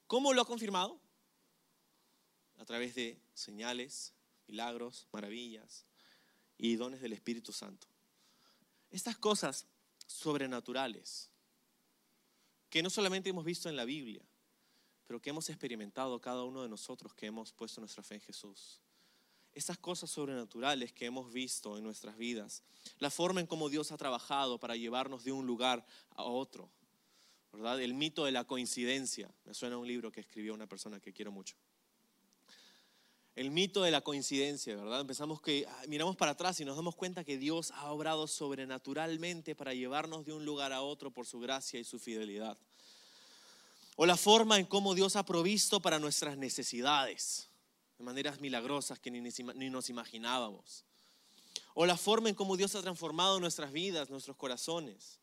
¿Cómo lo ha confirmado? A través de señales, milagros, maravillas y dones del Espíritu Santo. Estas cosas sobrenaturales que no solamente hemos visto en la Biblia, pero que hemos experimentado cada uno de nosotros que hemos puesto nuestra fe en Jesús esas cosas sobrenaturales que hemos visto en nuestras vidas, la forma en cómo Dios ha trabajado para llevarnos de un lugar a otro, ¿verdad? El mito de la coincidencia, me suena a un libro que escribió una persona que quiero mucho. El mito de la coincidencia, ¿verdad? Empezamos que ah, miramos para atrás y nos damos cuenta que Dios ha obrado sobrenaturalmente para llevarnos de un lugar a otro por su gracia y su fidelidad. O la forma en cómo Dios ha provisto para nuestras necesidades maneras milagrosas que ni, nos imaginábamos. O la forma en cómo Dios ha transformado nuestras vidas, nuestros corazones.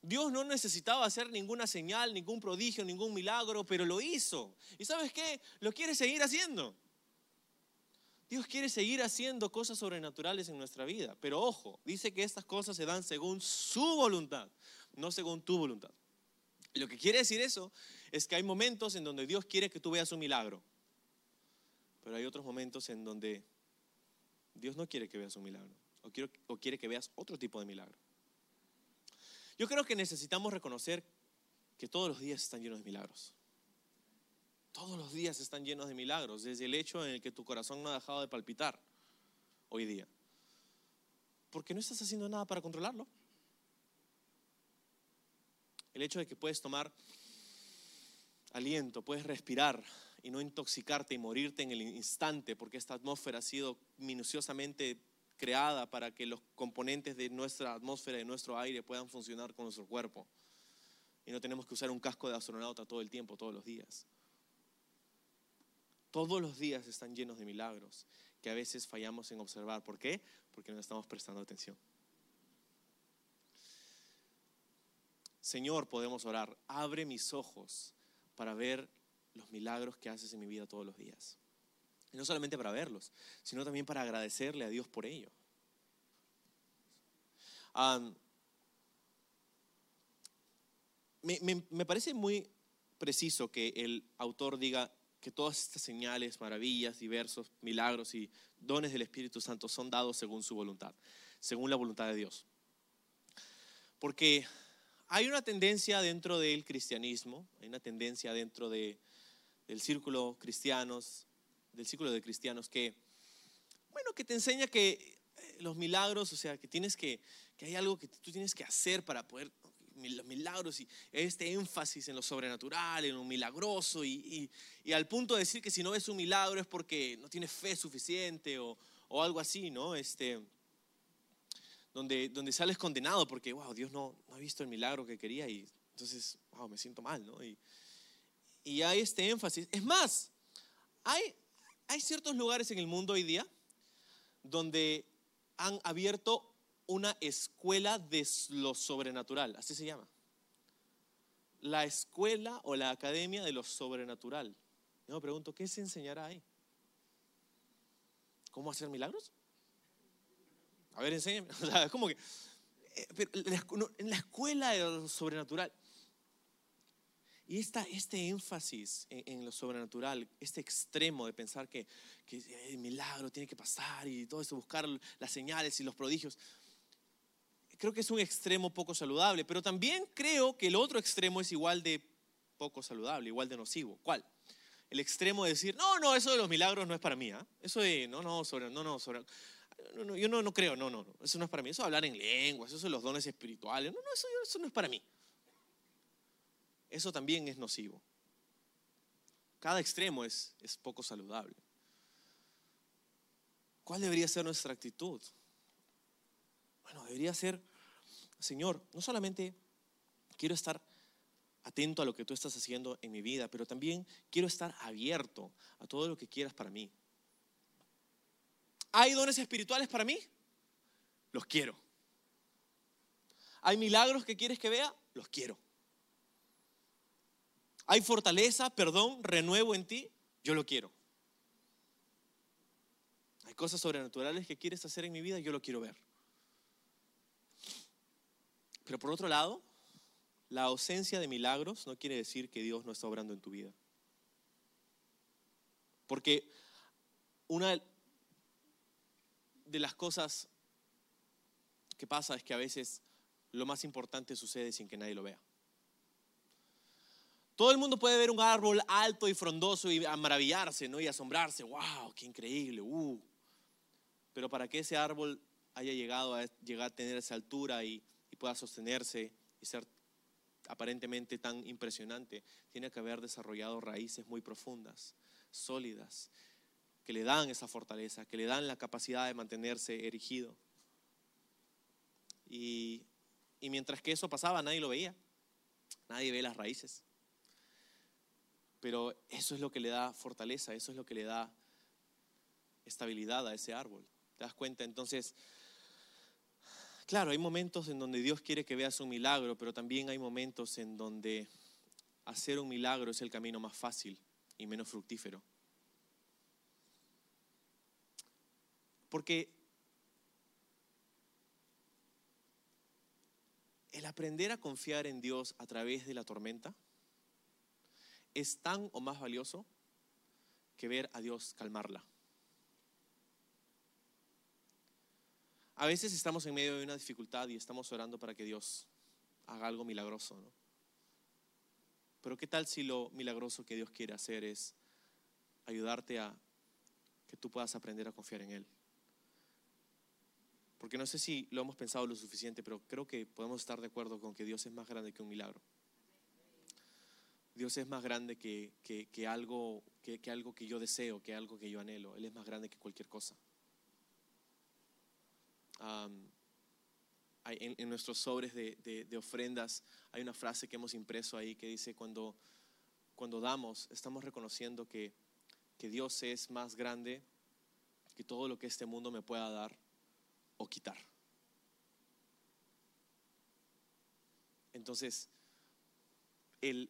Dios no necesitaba hacer ninguna señal, ningún prodigio, ningún milagro, pero lo hizo. ¿Y sabes qué? Lo quiere seguir haciendo. Dios quiere seguir haciendo cosas sobrenaturales en nuestra vida. Pero ojo, dice que estas cosas se dan según su voluntad, no según tu voluntad. lo que quiere decir eso es que hay momentos en donde Dios quiere que tú veas un milagro. Pero hay otros momentos en donde Dios no quiere que veas un milagro o, o quiere que veas otro tipo de milagro. Yo creo que necesitamos reconocer que todos los días están llenos de milagros. Todos los días están llenos de milagros, desde el hecho en el que tu corazón no ha dejado de palpitar hoy día. Porque no estás haciendo nada para controlarlo. El hecho de que puedes tomar aliento, puedes respirar, y no intoxicarte y morirte en el instante, porque esta atmósfera ha sido minuciosamente creada para que los componentes de nuestra atmósfera y nuestro aire puedan funcionar con nuestro cuerpo. Y no tenemos que usar un casco de astronauta todo el tiempo, todos los días. Todos los días están llenos de milagros que a veces fallamos en observar. ¿Por qué? Porque no estamos prestando atención. Señor, podemos orar, abre mis ojos para ver los milagros que haces en mi vida todos los días. Y no solamente para verlos, sino también para agradecerle a Dios por ello. me, me- me parece muy preciso que el autor diga que todas estas señales, maravillas, diversos, milagros y dones del Espíritu Santo son dados según su voluntad, según la voluntad de Dios. Porque hay una tendencia dentro del cristianismo, hay una tendencia dentro de, del círculo cristianos, del círculo de cristianos que, bueno, que te enseña que eh, los milagros, o sea, que tienes que, que hay algo que tú tienes que hacer para poder los milagros y este énfasis en lo sobrenatural, en lo milagroso y, y- y al punto de decir que si no ves un milagro es porque no tienes fe suficiente o, o algo así, ¿no? Este, donde, donde sales condenado porque, wow, Dios no, no ha visto el milagro que quería y entonces, wow, me siento mal, ¿no? Y, y hay este énfasis. Es más, hay, hay ciertos lugares en el mundo hoy día donde han abierto una escuela de lo sobrenatural, así se llama. La escuela o la academia de lo sobrenatural. Yo me pregunto, ¿qué se enseñará ahí? ¿Cómo hacer milagros? A ver, enséñame. O sea, como que eh, en la escuela de lo sobrenatural. Y esta, este énfasis en, en lo sobrenatural, este extremo de pensar que, que el milagro tiene que pasar y todo eso, buscar las señales y los prodigios, creo que es un extremo poco saludable, pero también creo que el otro extremo es igual de poco saludable, igual de nocivo. ¿Cuál? El extremo de decir, no, no, eso de los milagros no es para mí, ¿ah? Eso de, no, no, sobre, no, no, sobre, no, no, yo no, no creo, no, no, no, eso no es para mí. Eso de hablar en lenguas, eso de los dones espirituales, no, no, eso, eso no es para mí. Eso también es nocivo. Cada extremo es, es poco saludable. ¿Cuál debería ser nuestra actitud? Bueno, debería ser, Señor, no solamente quiero estar atento a lo que tú estás haciendo en mi vida, pero también quiero estar abierto a todo lo que quieras para mí. ¿Hay dones espirituales para mí? Los quiero. ¿Hay milagros que quieres que vea? Los quiero. ¿Hay fortaleza, perdón, renuevo en ti? Yo lo quiero. ¿Hay cosas sobrenaturales que quieres hacer en mi vida? Yo lo quiero ver. Pero por otro lado, la ausencia de milagros no quiere decir que Dios no está obrando en tu vida. Porque una de las cosas que pasa es que a veces lo más importante sucede sin que nadie lo vea. Todo el mundo puede ver un árbol alto y frondoso y maravillarse, ¿no? Y asombrarse, wow, qué increíble, uh. Pero para que ese árbol haya llegado a llegar a tener esa altura y, pueda sostenerse y ser aparentemente tan impresionante, tiene que haber desarrollado raíces muy profundas, sólidas, que le dan esa fortaleza, que le dan la capacidad de mantenerse erigido. Y mientras que eso pasaba, nadie lo veía, nadie ve las raíces. Pero eso es lo que le da fortaleza, eso es lo que le da estabilidad a ese árbol. ¿Te das cuenta? Entonces, claro, hay momentos en donde Dios quiere que veas un milagro, pero también hay momentos en donde hacer un milagro es el camino más fácil y menos fructífero. Porque el aprender a confiar en Dios a través de la tormenta es tan o más valioso que ver a Dios calmarla. A veces estamos en medio de una dificultad y estamos orando para que Dios haga algo milagroso, ¿no? Pero ¿qué tal si lo milagroso que Dios quiere hacer es ayudarte a que tú puedas aprender a confiar en Él? Porque no sé si lo hemos pensado lo suficiente, pero creo que podemos estar de acuerdo con que Dios es más grande que un milagro. Dios es más grande que, que, algo, que, algo que yo deseo, que algo que yo anhelo. Él es más grande que cualquier cosa. En nuestros sobres de, de- de ofrendas hay una frase que hemos impreso ahí que dice, cuando, cuando damos, estamos reconociendo que, que Dios es más grande que todo lo que este mundo me pueda dar o quitar. Entonces, el,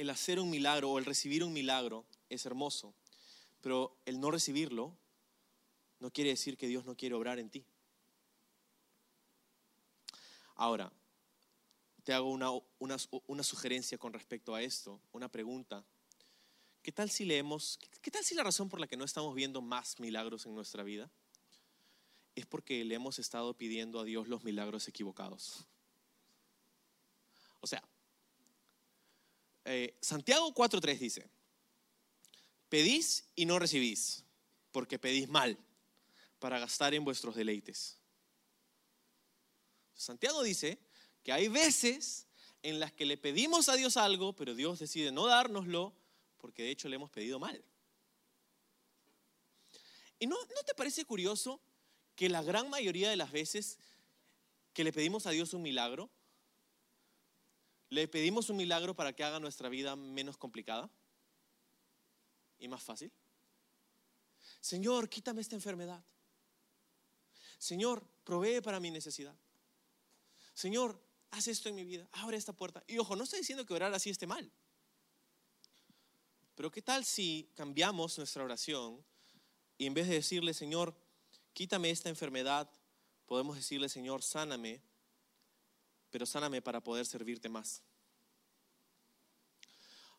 el hacer un milagro o el recibir un milagro es hermoso, pero el no recibirlo no quiere decir que Dios no quiere obrar en ti. Ahora, te hago una, una, sugerencia con respecto a esto, una pregunta. ¿Qué tal si leemos, qué tal si la razón por la que no estamos viendo más milagros en nuestra vida es porque le hemos estado pidiendo a Dios los milagros equivocados? O sea, eh, Santiago 4.3 dice, pedís y no recibís, porque pedís mal, para gastar en vuestros deleites. Santiago dice que hay veces en las que le pedimos a Dios algo, pero Dios decide no dárnoslo porque de hecho le hemos pedido mal. ¿Y no, no te parece curioso que la gran mayoría de las veces que le pedimos a Dios un milagro, le pedimos un milagro para que haga nuestra vida menos complicada y más fácil? Señor, quítame esta enfermedad. Señor, provee para mi necesidad. Señor, haz esto en mi vida, abre esta puerta. Y ojo, no estoy diciendo que orar así esté mal. Pero ¿qué tal si cambiamos nuestra oración y en vez de decirle, Señor, quítame esta enfermedad, podemos decirle, Señor, sáname, pero sáname para poder servirte más?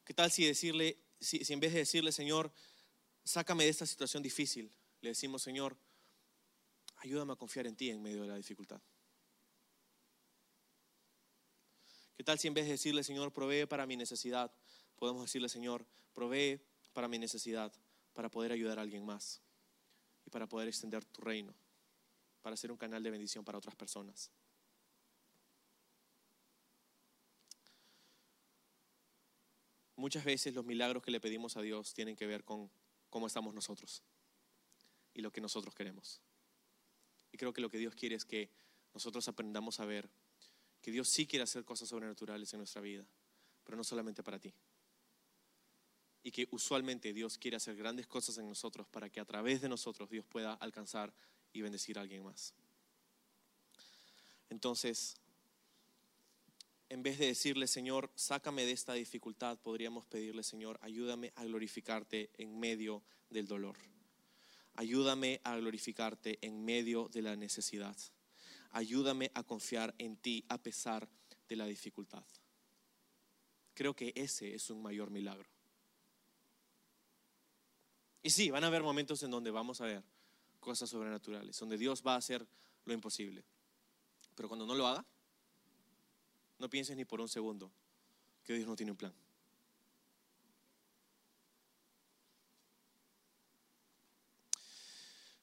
¿Qué tal si decirle, si, si en vez de decirle, Señor, sácame de esta situación difícil, le decimos, Señor, ayúdame a confiar en ti en medio de la dificultad? ¿Qué tal si en vez de decirle, Señor, provee para mi necesidad, podemos decirle, Señor, provee para mi necesidad, para poder ayudar a alguien más y para poder extender tu reino, para ser un canal de bendición para otras personas? Muchas veces los milagros que le pedimos a Dios tienen que ver con cómo estamos nosotros y lo que nosotros queremos. Y creo que lo que Dios quiere es que nosotros aprendamos a ver que Dios sí quiere hacer cosas sobrenaturales en nuestra vida, pero no solamente para ti. Y que usualmente Dios quiere hacer grandes cosas en nosotros para que a través de nosotros Dios pueda alcanzar y bendecir a alguien más. Entonces, en vez de decirle, Señor, sácame de esta dificultad, podríamos pedirle, Señor, ayúdame a glorificarte en medio del dolor. Ayúdame a glorificarte en medio de la necesidad ayúdame a confiar en ti a pesar de la dificultad. Creo que ese es un mayor milagro. Y sí, van a haber momentos en donde vamos a ver cosas sobrenaturales, donde Dios va a hacer lo imposible. Pero cuando no lo haga, no pienses ni por un segundo que Dios no tiene un plan.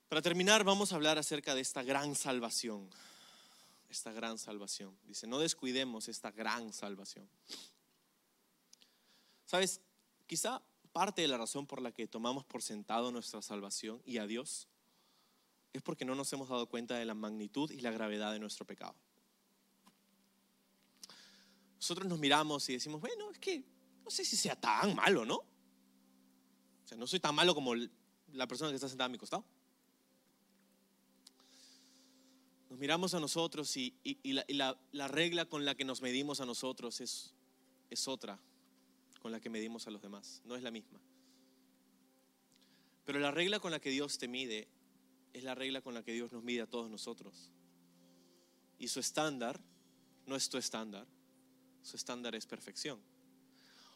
Para terminar, vamos a hablar acerca de esta gran salvación esta gran salvación. Dice, no descuidemos esta gran salvación. Sabes, quizá parte de la razón por la que tomamos por sentado nuestra salvación y a Dios es porque no nos hemos dado cuenta de la magnitud y la gravedad de nuestro pecado. Nosotros nos miramos y decimos, bueno, es que no sé si sea tan malo, ¿no? O sea, no soy tan malo como la persona que está sentada a mi costado. Nos miramos a nosotros y, la, regla con la que nos medimos a nosotros es, es otra con la que medimos a los demás, no es la misma. Pero la regla con la que Dios te mide es la regla con la que Dios nos mide a todos nosotros. Y su estándar no es tu estándar, su estándar es perfección.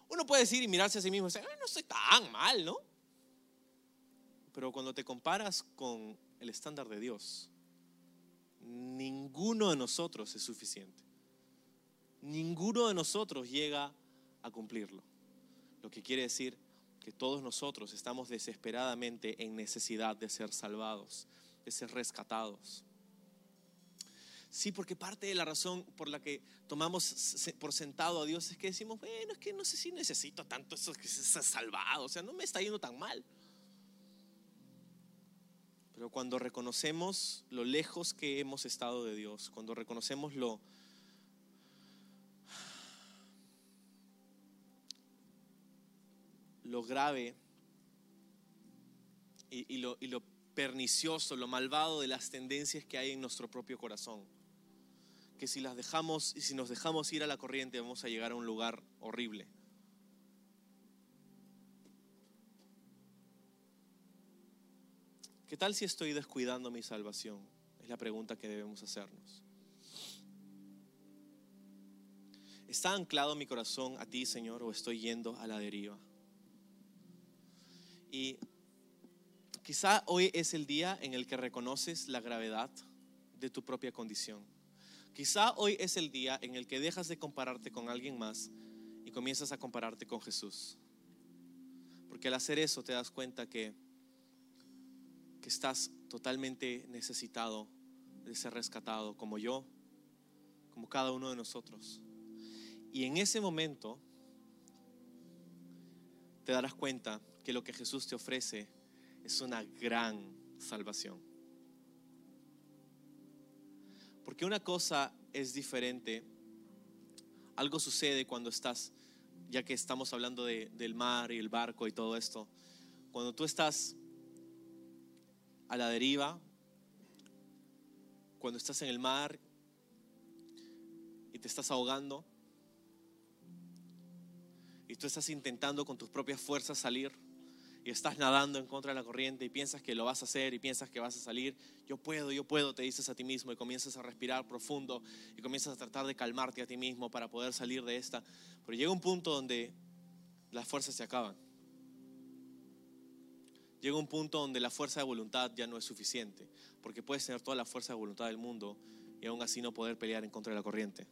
Uno puede decir y mirarse a sí mismo y decir, no estoy tan mal, ¿no? Pero cuando te comparas con el estándar de Dios, ninguno de nosotros es suficiente. Ninguno de nosotros llega a cumplirlo. Lo que quiere decir que todos nosotros estamos desesperadamente en necesidad de ser salvados, de ser rescatados. Sí, porque parte de la razón por la que tomamos por sentado a Dios es que decimos, bueno, es que no sé si necesito tanto eso que sea salvado, o sea, no me está yendo tan mal. Pero cuando reconocemos lo lejos que hemos estado de Dios, cuando reconocemos lo, lo grave y, lo, y, lo, pernicioso, lo malvado de las tendencias que hay en nuestro propio corazón. Que si las dejamos y si nos dejamos ir a la corriente vamos a llegar a un lugar horrible. ¿Qué tal si estoy descuidando mi salvación? Es la pregunta que debemos hacernos. ¿Está anclado mi corazón a ti, Señor, o estoy yendo a la deriva? Y quizá hoy es el día en el que reconoces la gravedad de tu propia condición. Quizá hoy es el día en el que dejas de compararte con alguien más y comienzas a compararte con Jesús. Porque al hacer eso te das cuenta que, que estás totalmente necesitado de ser rescatado, como yo, como cada uno de nosotros. Y en ese momento te darás cuenta que lo que Jesús te ofrece es una gran salvación. Porque una cosa es diferente, algo sucede cuando estás, ya que estamos hablando del mar y el barco y todo esto, cuando tú estás a la deriva, cuando estás en el mar y te estás ahogando, y tú estás intentando con tus propias fuerzas salir y estás nadando en contra de la corriente y piensas que lo vas a hacer y piensas que vas a salir, yo puedo, yo puedo, te dices a ti mismo y comienzas a respirar profundo y comienzas a tratar de calmarte a ti mismo para poder salir de esta. Pero llega un punto donde las fuerzas se acaban. Llega un punto donde la fuerza de voluntad ya no es suficiente, porque puedes tener toda la fuerza de voluntad del mundo y aún así no poder pelear en contra de la corriente.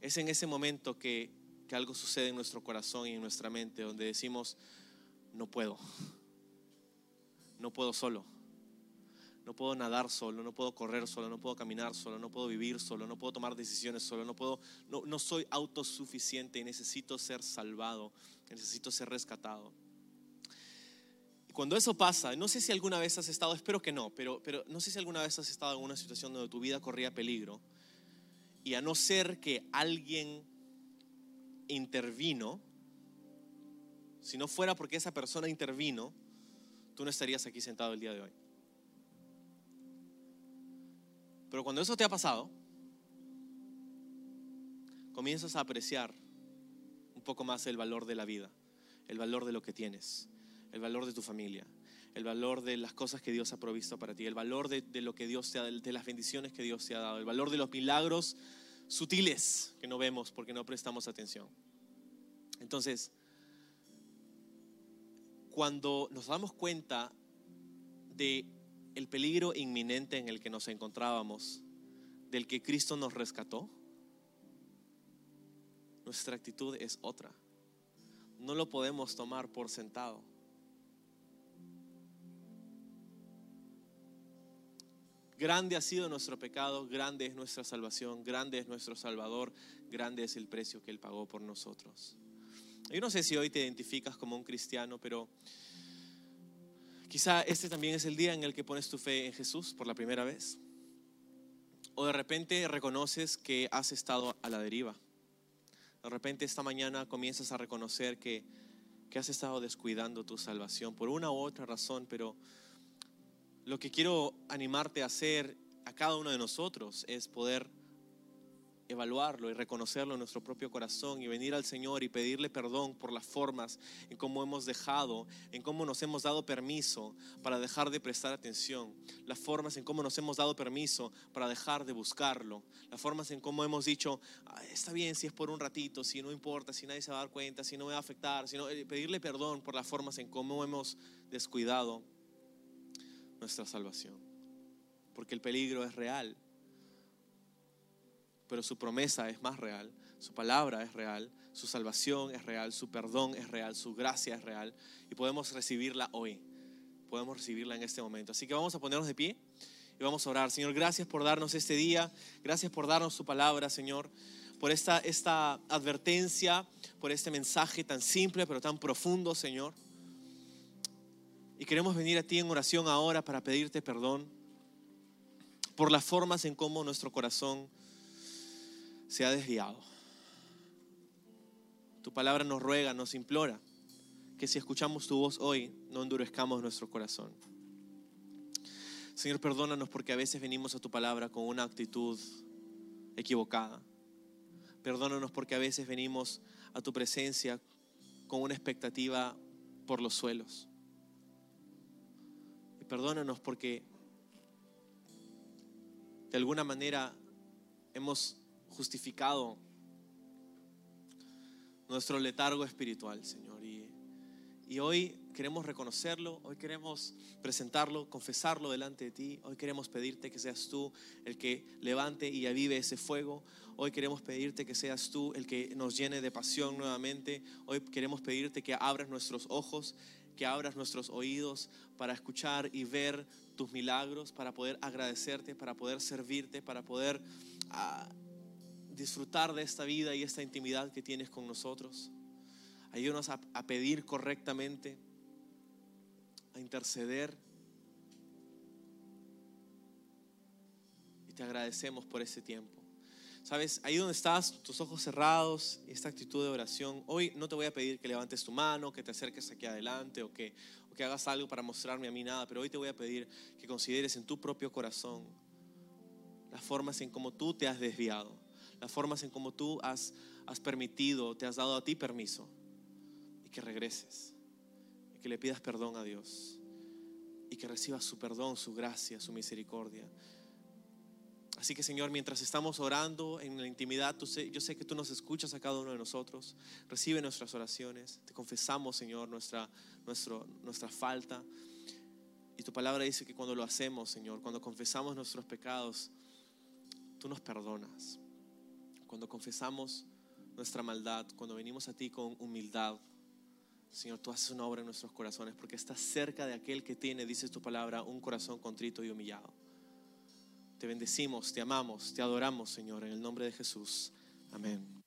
Es en ese momento que, algo sucede en nuestro corazón y en nuestra mente, donde decimos, no puedo, no puedo solo, no puedo nadar solo, no puedo correr solo, no puedo caminar solo, no puedo vivir solo, no puedo tomar decisiones solo, no puedo, no, no soy autosuficiente y necesito ser salvado, necesito ser rescatado. Y cuando eso pasa, no sé si alguna vez has estado, espero que no, pero, pero no sé si alguna vez has estado en una situación donde tu vida corría peligro y a no ser que alguien intervino, si no fuera porque esa persona intervino, tú no estarías aquí sentado el día de hoy. Pero cuando eso te ha pasado, comienzas a apreciar un poco más el valor de la vida, el valor de lo que tienes, el valor de tu familia, el valor de las cosas que Dios ha provisto para ti, el valor de, lo que Dios te de las bendiciones que Dios te ha dado, el valor de los milagros sutiles que no vemos porque no prestamos atención. Entonces, cuando nos damos cuenta de el peligro inminente en el que nos encontrábamos, del que Cristo nos rescató, nuestra actitud es otra. No lo podemos tomar por sentado. Grande ha sido nuestro pecado, grande es nuestra salvación, grande es nuestro Salvador, grande es el precio que Él pagó por nosotros. Yo no sé si hoy te identificas como un cristiano, pero quizá este también es el día en el que pones tu fe en Jesús por la primera vez. O de repente reconoces que has estado a la deriva. De repente esta mañana comienzas a reconocer que, que has estado descuidando tu salvación por una u otra razón, pero lo que quiero animarte a hacer a cada uno de nosotros es poder evaluarlo y reconocerlo en nuestro propio corazón y venir al Señor y pedirle perdón por las formas en cómo hemos dejado, en cómo nos hemos dado permiso para dejar de prestar atención, las formas en cómo nos hemos dado permiso para dejar de buscarlo, las formas en cómo hemos dicho, está bien si es por un ratito, si no importa, si nadie se va a dar cuenta, si no me va a afectar, sino eh, pedirle perdón por las formas en cómo hemos descuidado nuestra salvación. Porque el peligro es real, pero su promesa es más real, su palabra es real, su salvación es real, su perdón es real, su gracia es real y podemos recibirla hoy, podemos recibirla en este momento. Así que vamos a ponernos de pie y vamos a orar. Señor, gracias por darnos este día, gracias por darnos su palabra, Señor, por esta, esta advertencia, por este mensaje tan simple pero tan profundo, Señor. Y queremos venir a ti en oración ahora para pedirte perdón por las formas en cómo nuestro corazón se ha desviado. Tu palabra nos ruega, nos implora que si escuchamos tu voz hoy, no endurezcamos nuestro corazón. Señor, perdónanos porque a veces venimos a tu palabra con una actitud equivocada. Perdónanos porque a veces venimos a tu presencia con una expectativa por los suelos perdónanos porque de alguna manera hemos justificado nuestro letargo espiritual, Señor. Y, y hoy queremos reconocerlo, hoy queremos presentarlo, confesarlo delante de ti. Hoy queremos pedirte que seas tú el que levante y avive ese fuego. Hoy queremos pedirte que seas tú el que nos llene de pasión nuevamente. Hoy queremos pedirte que abras nuestros ojos, que abras nuestros oídos para escuchar y ver tus milagros, para poder agradecerte, para poder servirte, para poder ah, disfrutar de esta vida y esta intimidad que tienes con nosotros. Ayúdanos a, a pedir correctamente, a interceder. Y te agradecemos por ese tiempo. Sabes, ahí donde estás, tus ojos cerrados, esta actitud de oración, hoy no te voy a pedir que levantes tu mano, que te acerques aquí adelante o que, o que hagas algo para mostrarme a mí nada, pero hoy te voy a pedir que consideres en tu propio corazón las formas en cómo tú te has desviado, las formas en cómo tú has, has permitido, te has dado a ti permiso y que regreses y que le pidas perdón a Dios y que recibas su perdón, su gracia, su misericordia. Así que Señor, mientras estamos orando en la intimidad, yo sé que tú nos escuchas a cada uno de nosotros. Recibe nuestras oraciones. Te confesamos, Señor, nuestra, nuestro, nuestra falta. Y tu palabra dice que cuando lo hacemos, Señor, cuando confesamos nuestros pecados, tú nos perdonas. Cuando confesamos nuestra maldad, cuando venimos a ti con humildad, Señor, tú haces una obra en nuestros corazones porque estás cerca de aquel que tiene, dice tu palabra, un corazón contrito y humillado. Te bendecimos, te amamos, te adoramos, Señor, en el nombre de Jesús. Amén.